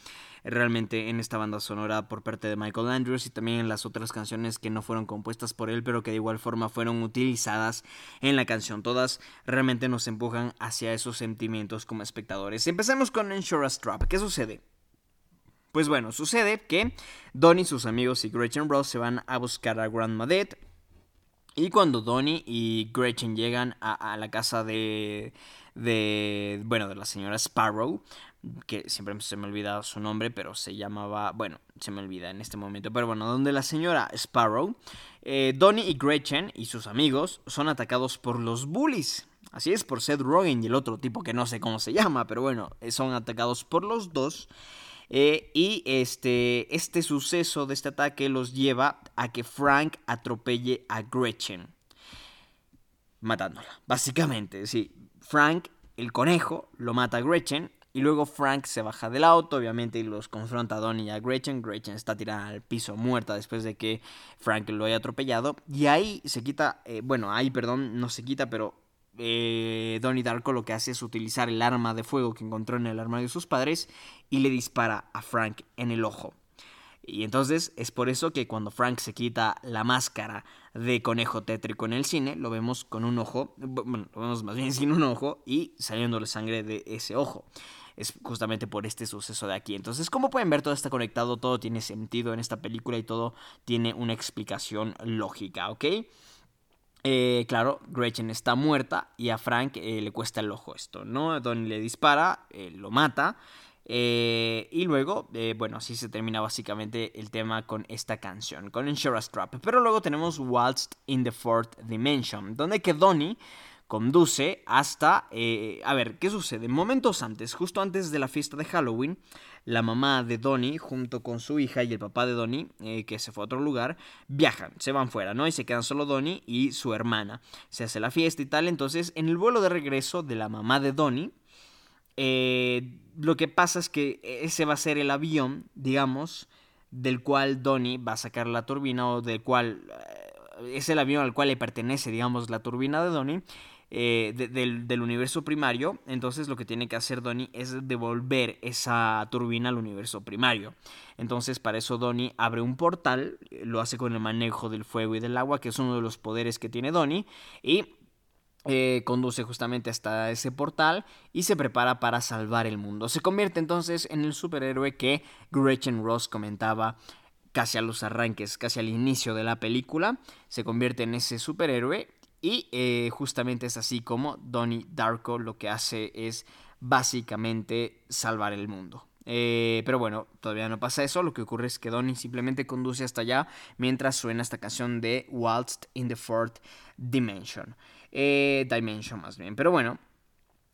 realmente en esta banda sonora por parte de Michael Andrews y también en las otras canciones que no fueron compuestas por él, pero que de igual forma fueron utilizadas en la canción. Todas realmente nos empujan hacia esos sentimientos como espectadores. Empecemos con Insurance Trap. ¿Qué sucede? Pues bueno, sucede que Donnie, sus amigos y Gretchen Ross se van a buscar a Grandma Dead. Y cuando Donnie y Gretchen llegan a, a la casa de, de, bueno, de la señora Sparrow, que siempre se me olvida su nombre, pero se llamaba, bueno, se me olvida en este momento, pero bueno, donde la señora Sparrow, eh, Donnie y Gretchen y sus amigos son atacados por los bullies. Así es, por Seth Rogen y el otro tipo que no sé cómo se llama, pero bueno, eh, son atacados por los dos. Eh, y este, este suceso de este ataque los lleva a que Frank atropelle a Gretchen. Matándola, básicamente, sí. Frank, el conejo, lo mata a Gretchen y luego Frank se baja del auto, obviamente, y los confronta a Donnie y a Gretchen. Gretchen está tirada al piso muerta después de que Frank lo haya atropellado. Y ahí se quita, eh, bueno, ahí, perdón, no se quita, pero eh, Donnie Darko lo que hace es utilizar el arma de fuego que encontró en el armario de sus padres y le dispara a Frank en el ojo. Y entonces es por eso que cuando Frank se quita la máscara de conejo tétrico en el cine, lo vemos con un ojo, bueno, lo vemos más bien sin un ojo y saliéndole sangre de ese ojo es justamente por este suceso de aquí. Entonces, como pueden ver, todo está conectado, todo tiene sentido en esta película y todo tiene una explicación lógica, ¿ok? Eh, claro, Gretchen está muerta y a Frank eh, le cuesta el ojo esto, ¿no? Donnie le dispara, eh, lo mata. y luego, bueno, así se termina básicamente el tema con esta canción, con Insurance Trap. Pero luego tenemos Waltzed in the Fourth Dimension, donde que Donnie conduce hasta... Eh, a ver, ¿qué sucede? Momentos antes, justo antes de la fiesta de Halloween, la mamá de Donnie, junto con su hija y el papá de Donnie, eh, que se fue a otro lugar, viajan, se van fuera, ¿no? Y se quedan solo Donnie y su hermana. Se hace la fiesta y tal, entonces en el vuelo de regreso de la mamá de Donnie, eh, lo que pasa es que ese va a ser el avión, digamos, del cual Donnie va a sacar la turbina o del cual... es el avión al cual le pertenece, digamos, la turbina de Donnie. Eh, del, universo primario, entonces lo que tiene que hacer Donnie es devolver esa turbina al universo primario. Entonces para eso Donnie abre un portal, lo hace con el manejo del fuego y del agua, que es uno de los poderes que tiene Donnie, y eh, conduce justamente hasta ese portal y se prepara para salvar el mundo. Se convierte entonces en el superhéroe que Gretchen Ross comentaba casi a los arranques, casi al inicio de la película. Se convierte en ese superhéroe y eh, justamente es así como Donnie Darko lo que hace es básicamente salvar el mundo. Eh, pero bueno, todavía no pasa eso. Lo que ocurre es que Donnie simplemente conduce hasta allá mientras suena esta canción de Waltzed in the Fourth Dimension. Eh, dimension más bien. Pero bueno,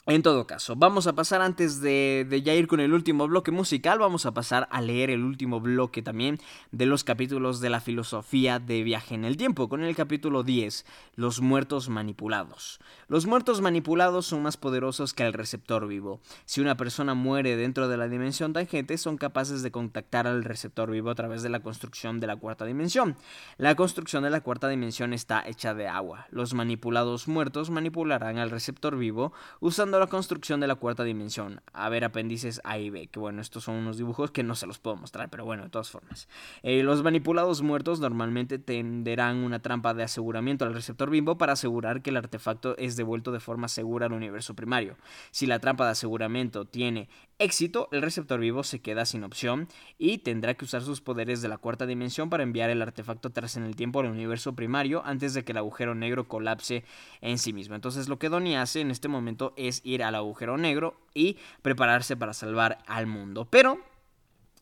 En todo caso, vamos a pasar antes de, ya ir con el último bloque musical, vamos a pasar a leer el último bloque también de los capítulos de la filosofía de viaje en el tiempo, con el capítulo 10, los muertos manipulados. Los muertos manipulados son más poderosos que el receptor vivo. Si una persona muere dentro de la dimensión tangente, son capaces de contactar al receptor vivo a través de la construcción de la cuarta dimensión. La construcción de la cuarta dimensión está hecha de agua. Los manipulados muertos manipularán al receptor vivo usando la construcción de la cuarta dimensión. A ver, apéndices A y B, que bueno, estos son unos dibujos que no se los puedo mostrar, pero bueno, de todas formas. Eh, los manipulados muertos normalmente tenderán una trampa de aseguramiento al receptor vivo para asegurar que el artefacto es devuelto de forma segura al universo primario. Si la trampa de aseguramiento tiene éxito, el receptor vivo se queda sin opción y tendrá que usar sus poderes de la cuarta dimensión para enviar el artefacto atrás en el tiempo al universo primario antes de que el agujero negro colapse en sí mismo. Entonces lo que Donnie hace en este momento es ir al agujero negro y prepararse para salvar al mundo. Pero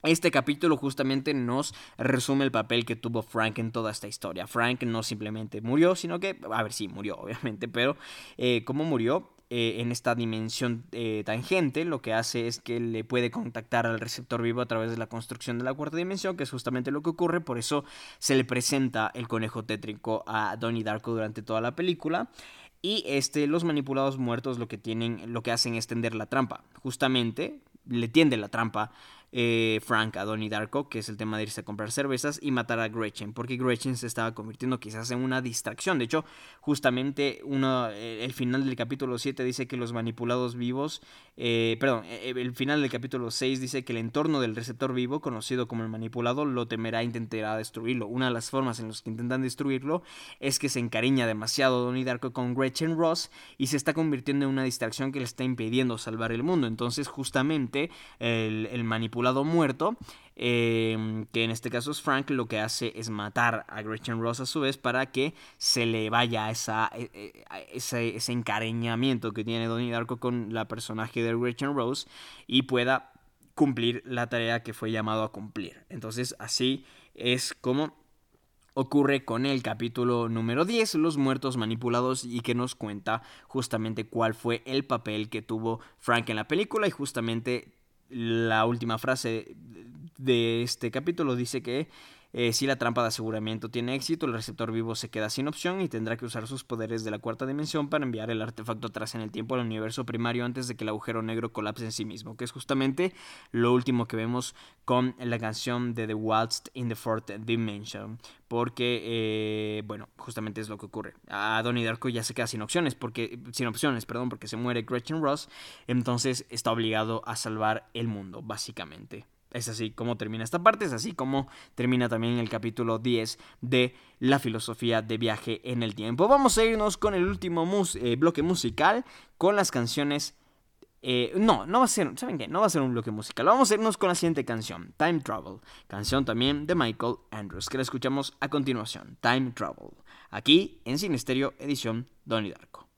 este capítulo justamente nos resume el papel que tuvo Frank en toda esta historia. Frank no simplemente murió, sino que, a ver, sí, murió, obviamente, pero eh, ¿cómo murió? Eh, en esta dimensión eh, tangente, lo que hace es que le puede contactar al receptor vivo a través de la construcción de la cuarta dimensión, que es justamente lo que ocurre, por eso se le presenta el conejo tétrico a Donnie Darko durante toda la película. Y este, los manipulados muertos lo que tienen, lo que hacen es tender la trampa. Justamente le tiende la trampa eh, Frank a Donnie Darko, que es el tema de irse a comprar cervezas, y matar a Gretchen, porque Gretchen se estaba convirtiendo quizás en una distracción. De hecho, justamente uno, eh, el final del capítulo 7 dice que los manipulados vivos, eh, perdón, el final del capítulo 6 dice que el entorno del receptor vivo, conocido como el manipulado, lo temerá e intentará destruirlo. Una de las formas en las que intentan destruirlo es que se encariña demasiado Donnie Darko con Gretchen Ross y se está convirtiendo en una distracción que le está impidiendo salvar el mundo. Entonces, justamente, el, el muerto, em, que en este caso es Frank, lo que hace es matar a Gretchen Ross a su vez para que se le vaya esa, e, e, ese, ese encareñamiento que tiene Donnie Darko con la personaje de Gretchen Rose y pueda cumplir la tarea que fue llamado a cumplir. Entonces así es como ocurre con el capítulo número 10, Los muertos manipulados, y que nos cuenta justamente cuál fue el papel que tuvo Frank en la película y justamente la última frase de este capítulo dice que eh, si la trampa de aseguramiento tiene éxito, el receptor vivo se queda sin opción y tendrá que usar sus poderes de la cuarta dimensión para enviar el artefacto atrás en el tiempo al universo primario antes de que el agujero negro colapse en sí mismo, que es justamente lo último que vemos con la canción de The Waltz in the Fourth Dimension, porque, eh, bueno, justamente es lo que ocurre. A Donnie Darko ya se queda sin opciones, porque, sin opciones, perdón, porque se muere Gretchen Ross, entonces está obligado a salvar el mundo, básicamente. Es así como termina esta parte, es así como termina también el capítulo 10 de la filosofía de viaje en el tiempo. Vamos a irnos con el último eh, bloque musical, con las canciones... Eh, no, no va a ser, ¿saben qué? No va a ser un bloque musical. Vamos a irnos con la siguiente canción, Time Travel, canción también de Michael Andrews, que la escuchamos a continuación, Time Travel, aquí en Sinesterio, edición Donnie Darko.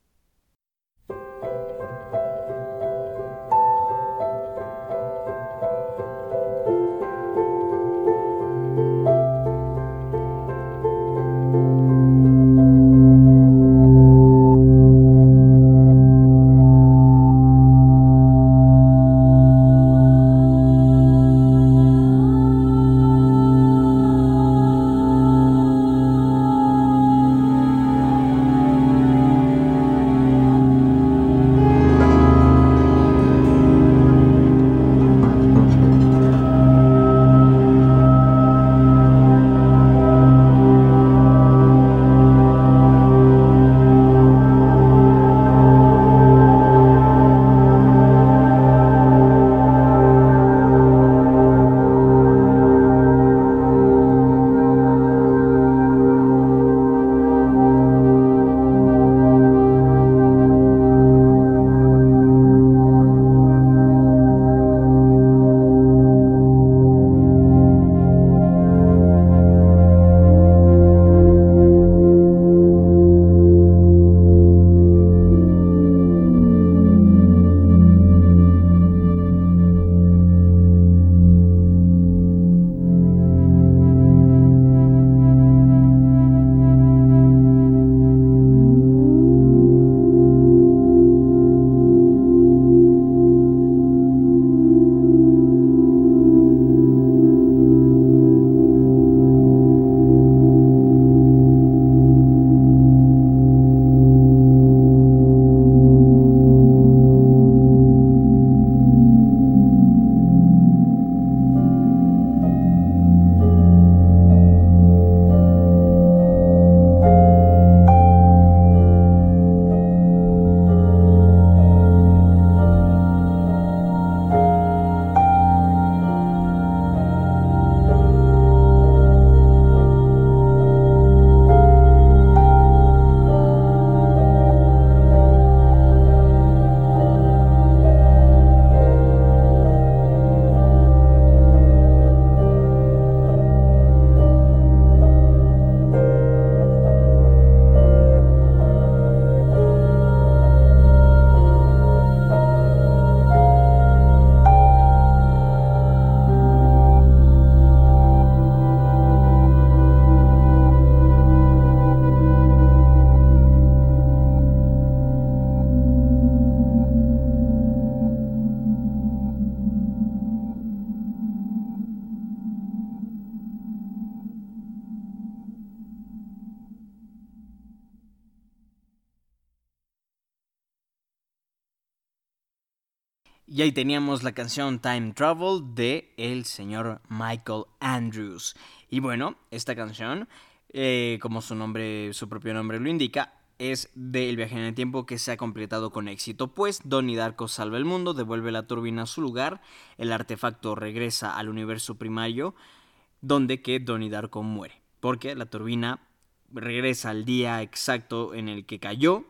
Teníamos la canción Time Travel de el señor Michael Andrews. Y bueno, esta canción, eh, como su nombre, su propio nombre lo indica, es del viaje en el tiempo que se ha completado con éxito, pues Donnie Darko salva el mundo, devuelve la turbina a su lugar, el artefacto regresa al universo primario, donde que Donnie Darko muere, porque la turbina regresa al día exacto en el que cayó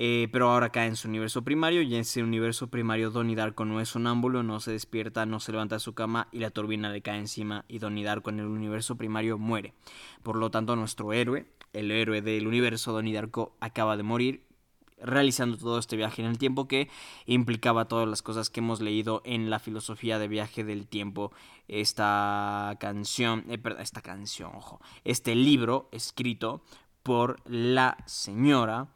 eh, pero ahora cae en su universo primario y en ese universo primario Donnie Darko no es sonámbulo, no se despierta, no se levanta de su cama y la turbina le cae encima y Donnie Darko en el universo primario muere. Por lo tanto, nuestro héroe, el héroe del universo Donnie Darko, acaba de morir realizando todo este viaje en el tiempo que implicaba todas las cosas que hemos leído en la filosofía de viaje del tiempo. Esta canción, eh, perdón, esta canción, ojo, este libro escrito por la señora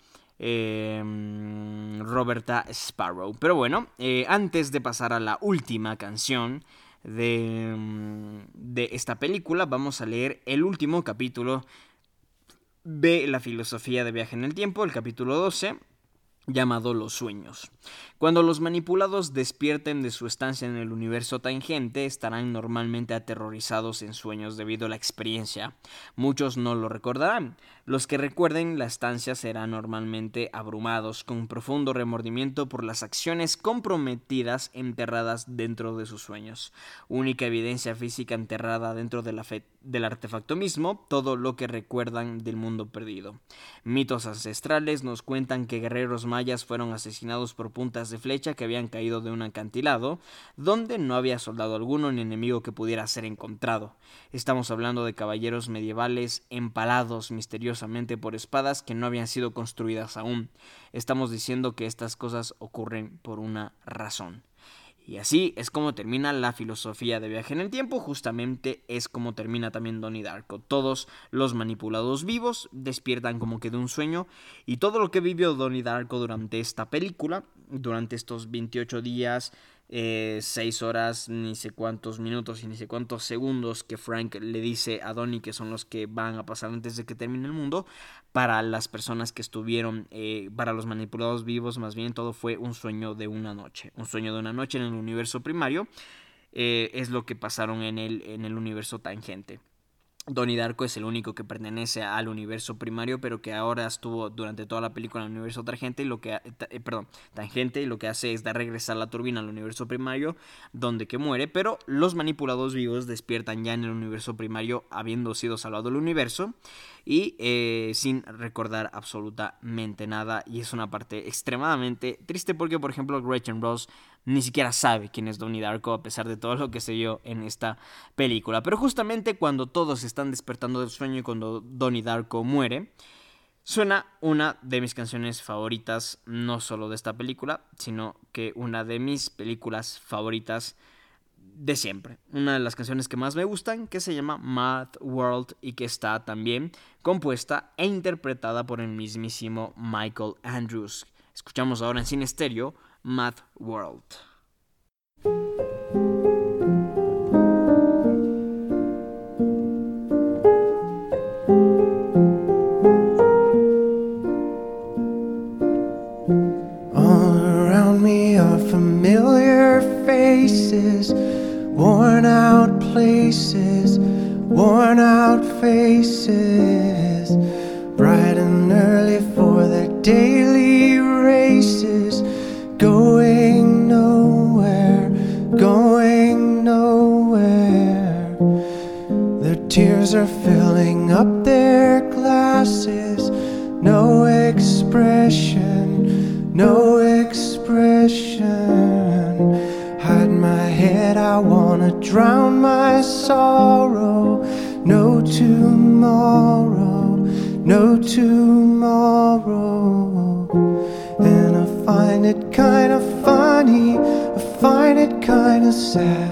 Em, Roberta Sparrow. Pero bueno, eh, antes de pasar a la última canción de, em, de esta película, vamos a leer el último capítulo de la filosofía de viaje en el tiempo, el capítulo 12 llamado Los Sueños. Cuando los manipulados despierten de su estancia en el universo tangente, estarán normalmente aterrorizados en sueños debido a la experiencia. Muchos no lo recordarán. Los que recuerden la estancia serán normalmente abrumados con profundo remordimiento por las acciones comprometidas enterradas dentro de sus sueños. Única evidencia física enterrada dentro de la del artefacto mismo, todo lo que recuerdan del mundo perdido. Mitos ancestrales nos cuentan que guerreros mayas fueron asesinados por puntas de flecha que habían caído de un acantilado, donde no había soldado alguno ni enemigo que pudiera ser encontrado. Estamos hablando de caballeros medievales empalados por espadas que no habían sido construidas aún. Estamos diciendo que estas cosas ocurren por una razón. Y así es como termina la filosofía de viaje en el tiempo, justamente es como termina también Donnie Darko. Todos los manipulados vivos despiertan como que de un sueño y todo lo que vivió Donnie Darko durante esta película, durante estos 28 días, eh, seis horas, ni sé cuántos minutos y ni sé cuántos segundos que Frank le dice a Donnie que son los que van a pasar antes de que termine el mundo. Para las personas que estuvieron, eh, para los manipulados vivos, más bien todo fue un sueño de una noche. Un sueño de una noche en el universo primario. Eh, es lo que pasaron en el, en el universo tangente. Donnie Darko es el único que pertenece al universo primario, pero que ahora estuvo durante toda la película en el universo tangente y lo que eh, perdón, tangente y lo que hace es dar regresar la turbina al universo primario, donde que muere, pero los manipulados vivos despiertan ya en el universo primario, habiendo sido salvado el universo y eh, sin recordar absolutamente nada. Y es una parte extremadamente triste porque, por ejemplo, Gretchen Ross ni siquiera sabe quién es Donnie Darko a pesar de todo lo que se vio en esta película. Pero justamente cuando todos están despertando del sueño y cuando Donnie Darko muere, suena una de mis canciones favoritas, no solo de esta película, sino que una de mis películas favoritas de siempre. Una de las canciones que más me gustan, que se llama Math World y que está también compuesta e interpretada por el mismísimo Michael Andrews. Escuchamos ahora en cine Math World. All around me are familiar faces, worn out places, worn out faces, bright and early for their daily tears are filling up their glasses, no expression, no expression. Hide my head, I wanna drown my sorrow. No tomorrow, no tomorrow. And I find it kinda funny, I find it kinda sad.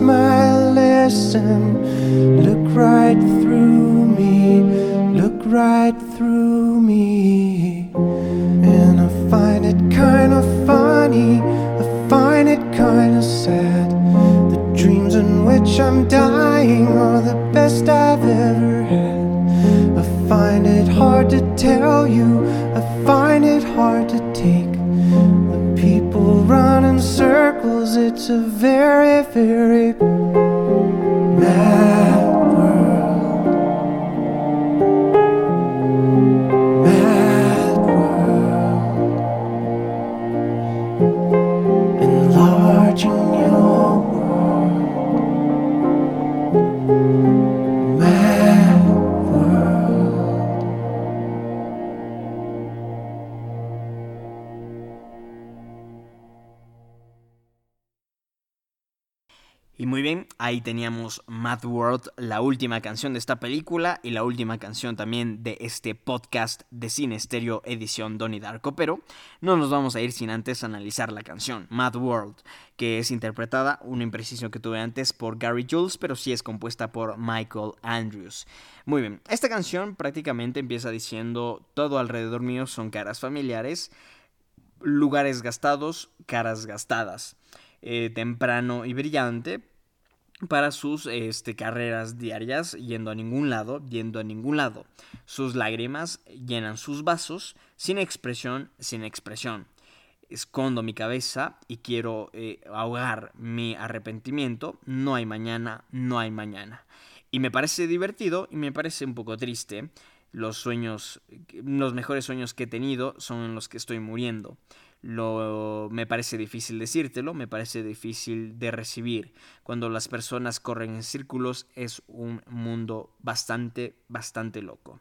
my lesson. Look right through me. Look right through me. And I find it kind of funny. I find it kind of sad. The dreams in which I'm dying are the best I've ever had. I find it hard to tell you. I find it hard to It's a very, very ahí teníamos Mad World, la última canción de esta película y la última canción también de este podcast de Cine Estéreo edición Donnie Darko, pero no nos vamos a ir sin antes analizar la canción Mad World, que es interpretada, una imprecisión que tuve antes, por Gary Jules, pero sí es compuesta por Michael Andrews. Muy bien, esta canción prácticamente empieza diciendo todo alrededor mío son caras familiares, lugares gastados, caras gastadas. Eh, temprano y brillante para sus este, carreras diarias, yendo a ningún lado, yendo a ningún lado. Sus lágrimas llenan sus vasos, sin expresión, sin expresión. Escondo mi cabeza y quiero eh, ahogar mi arrepentimiento. No hay mañana, no hay mañana. Y me parece divertido y me parece un poco triste. Los sueños, los mejores sueños que he tenido son en los que estoy muriendo lo me parece difícil decírtelo, me parece difícil de recibir. Cuando las personas corren en círculos es un mundo bastante, bastante loco.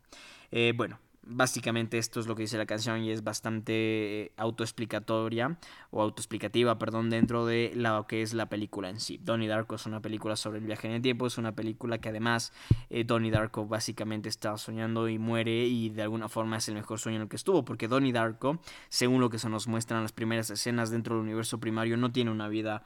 Eh, bueno, básicamente esto es lo que dice la canción y es bastante autoexplicatoria o autoexplicativa, perdón, dentro de lo que es la película en sí. Donnie Darko es una película sobre el viaje en el tiempo, es una película que además eh, Donnie Darko básicamente está soñando y muere y de alguna forma es el mejor sueño en el que estuvo, porque Donnie Darko, según lo que se nos muestra en las primeras escenas dentro del universo primario, no tiene una vida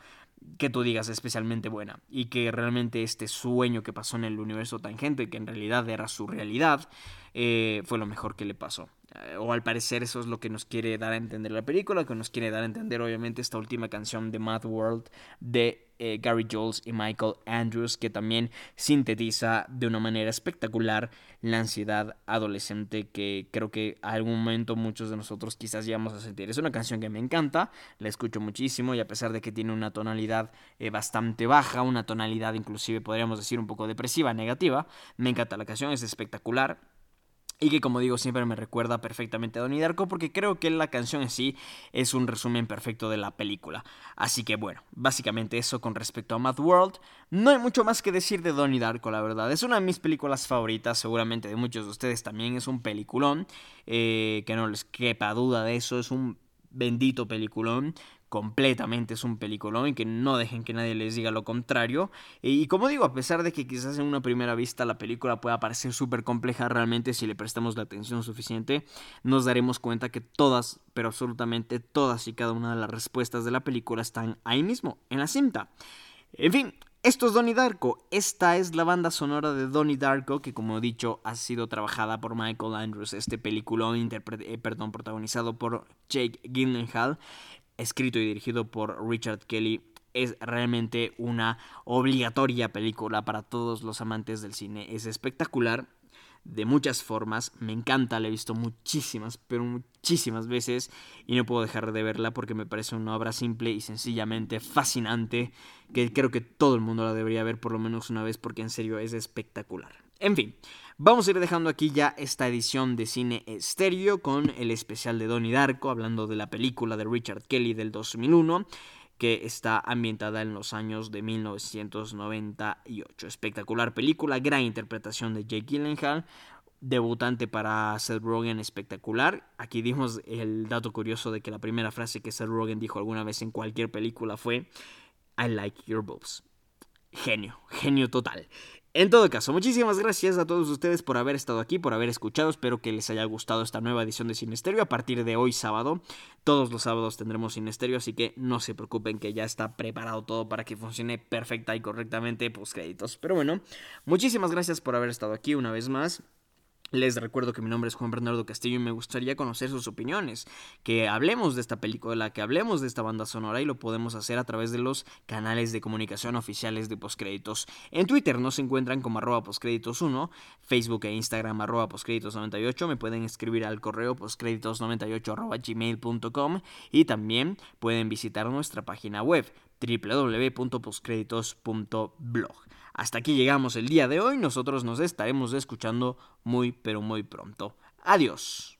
que tú digas especialmente buena y que realmente este sueño que pasó en el universo tangente, que en realidad era su realidad, eh, fue lo mejor que le pasó. Eh, o al parecer eso es lo que nos quiere dar a entender la película, que nos quiere dar a entender obviamente esta última canción de Mad World de eh, Gary Jules y Michael Andrews, que también sintetiza de una manera espectacular la ansiedad adolescente que creo que a algún momento muchos de nosotros quizás llegamos a sentir. Es una canción que me encanta, la escucho muchísimo y a pesar de que tiene una tonalidad bastante baja, una tonalidad inclusive podríamos decir un poco depresiva, negativa, me encanta la canción, es espectacular. Y que como digo siempre me recuerda perfectamente a Donnie Darko porque creo que la canción en sí es un resumen perfecto de la película. Así que bueno, básicamente eso con respecto a Mad World. No hay mucho más que decir de Donnie Darko, la verdad. Es una de mis películas favoritas, seguramente de muchos de ustedes también. Es un peliculón, eh, que no les quepa duda de eso. Es un bendito peliculón completamente es un peliculón y que no dejen que nadie les diga lo contrario. Y, como digo, a pesar de que quizás en una primera vista la película pueda parecer súper compleja, realmente si le prestamos la atención suficiente, nos daremos cuenta que todas, pero absolutamente todas y cada una de las respuestas de la película están ahí mismo, en la cinta. En fin, esto es Donnie Darko. Esta es la banda sonora de Donnie Darko, que como he dicho ha sido trabajada por Michael Andrews. Este peliculón eh, perdón, protagonizado por Jake Gyllenhaal escrito y dirigido por Richard Kelly, es realmente una obligatoria película para todos los amantes del cine. Es espectacular de muchas formas, me encanta, la he visto muchísimas, pero muchísimas veces y no puedo dejar de verla porque me parece una obra simple y sencillamente fascinante que creo que todo el mundo la debería ver por lo menos una vez porque en serio es espectacular. En fin, vamos a ir dejando aquí ya esta edición de cine estéreo con el especial de Donnie Darko, hablando de la película de Richard Kelly del 2001 que está ambientada en los años de 1998. Espectacular película, gran interpretación de Jake Gyllenhaal, debutante para Seth Rogen espectacular. Aquí dimos el dato curioso de que la primera frase que Seth Rogen dijo alguna vez en cualquier película fue I like your boobs. Genio, genio total. En todo caso, muchísimas gracias a todos ustedes por haber estado aquí, por haber escuchado. Espero que les haya gustado esta nueva edición de Sinesterio. A partir de hoy sábado, todos los sábados tendremos Sinesterio, así que no se preocupen que ya está preparado todo para que funcione perfecta y correctamente post créditos. Pero bueno, muchísimas gracias por haber estado aquí una vez más. Les recuerdo que mi nombre es Juan Bernardo Castillo y me gustaría conocer sus opiniones, que hablemos de esta película, que hablemos de esta banda sonora y lo podemos hacer a través de los canales de comunicación oficiales de Postcréditos. En Twitter nos encuentran como arroba postcréditos1, Facebook e Instagram arroba postcréditos98, me pueden escribir al correo postcréditos98 arroba gmail.com y también pueden visitar nuestra página web www.postcréditos.blog. Hasta aquí llegamos el día de hoy, nosotros nos estaremos escuchando muy pero muy pronto. Adiós.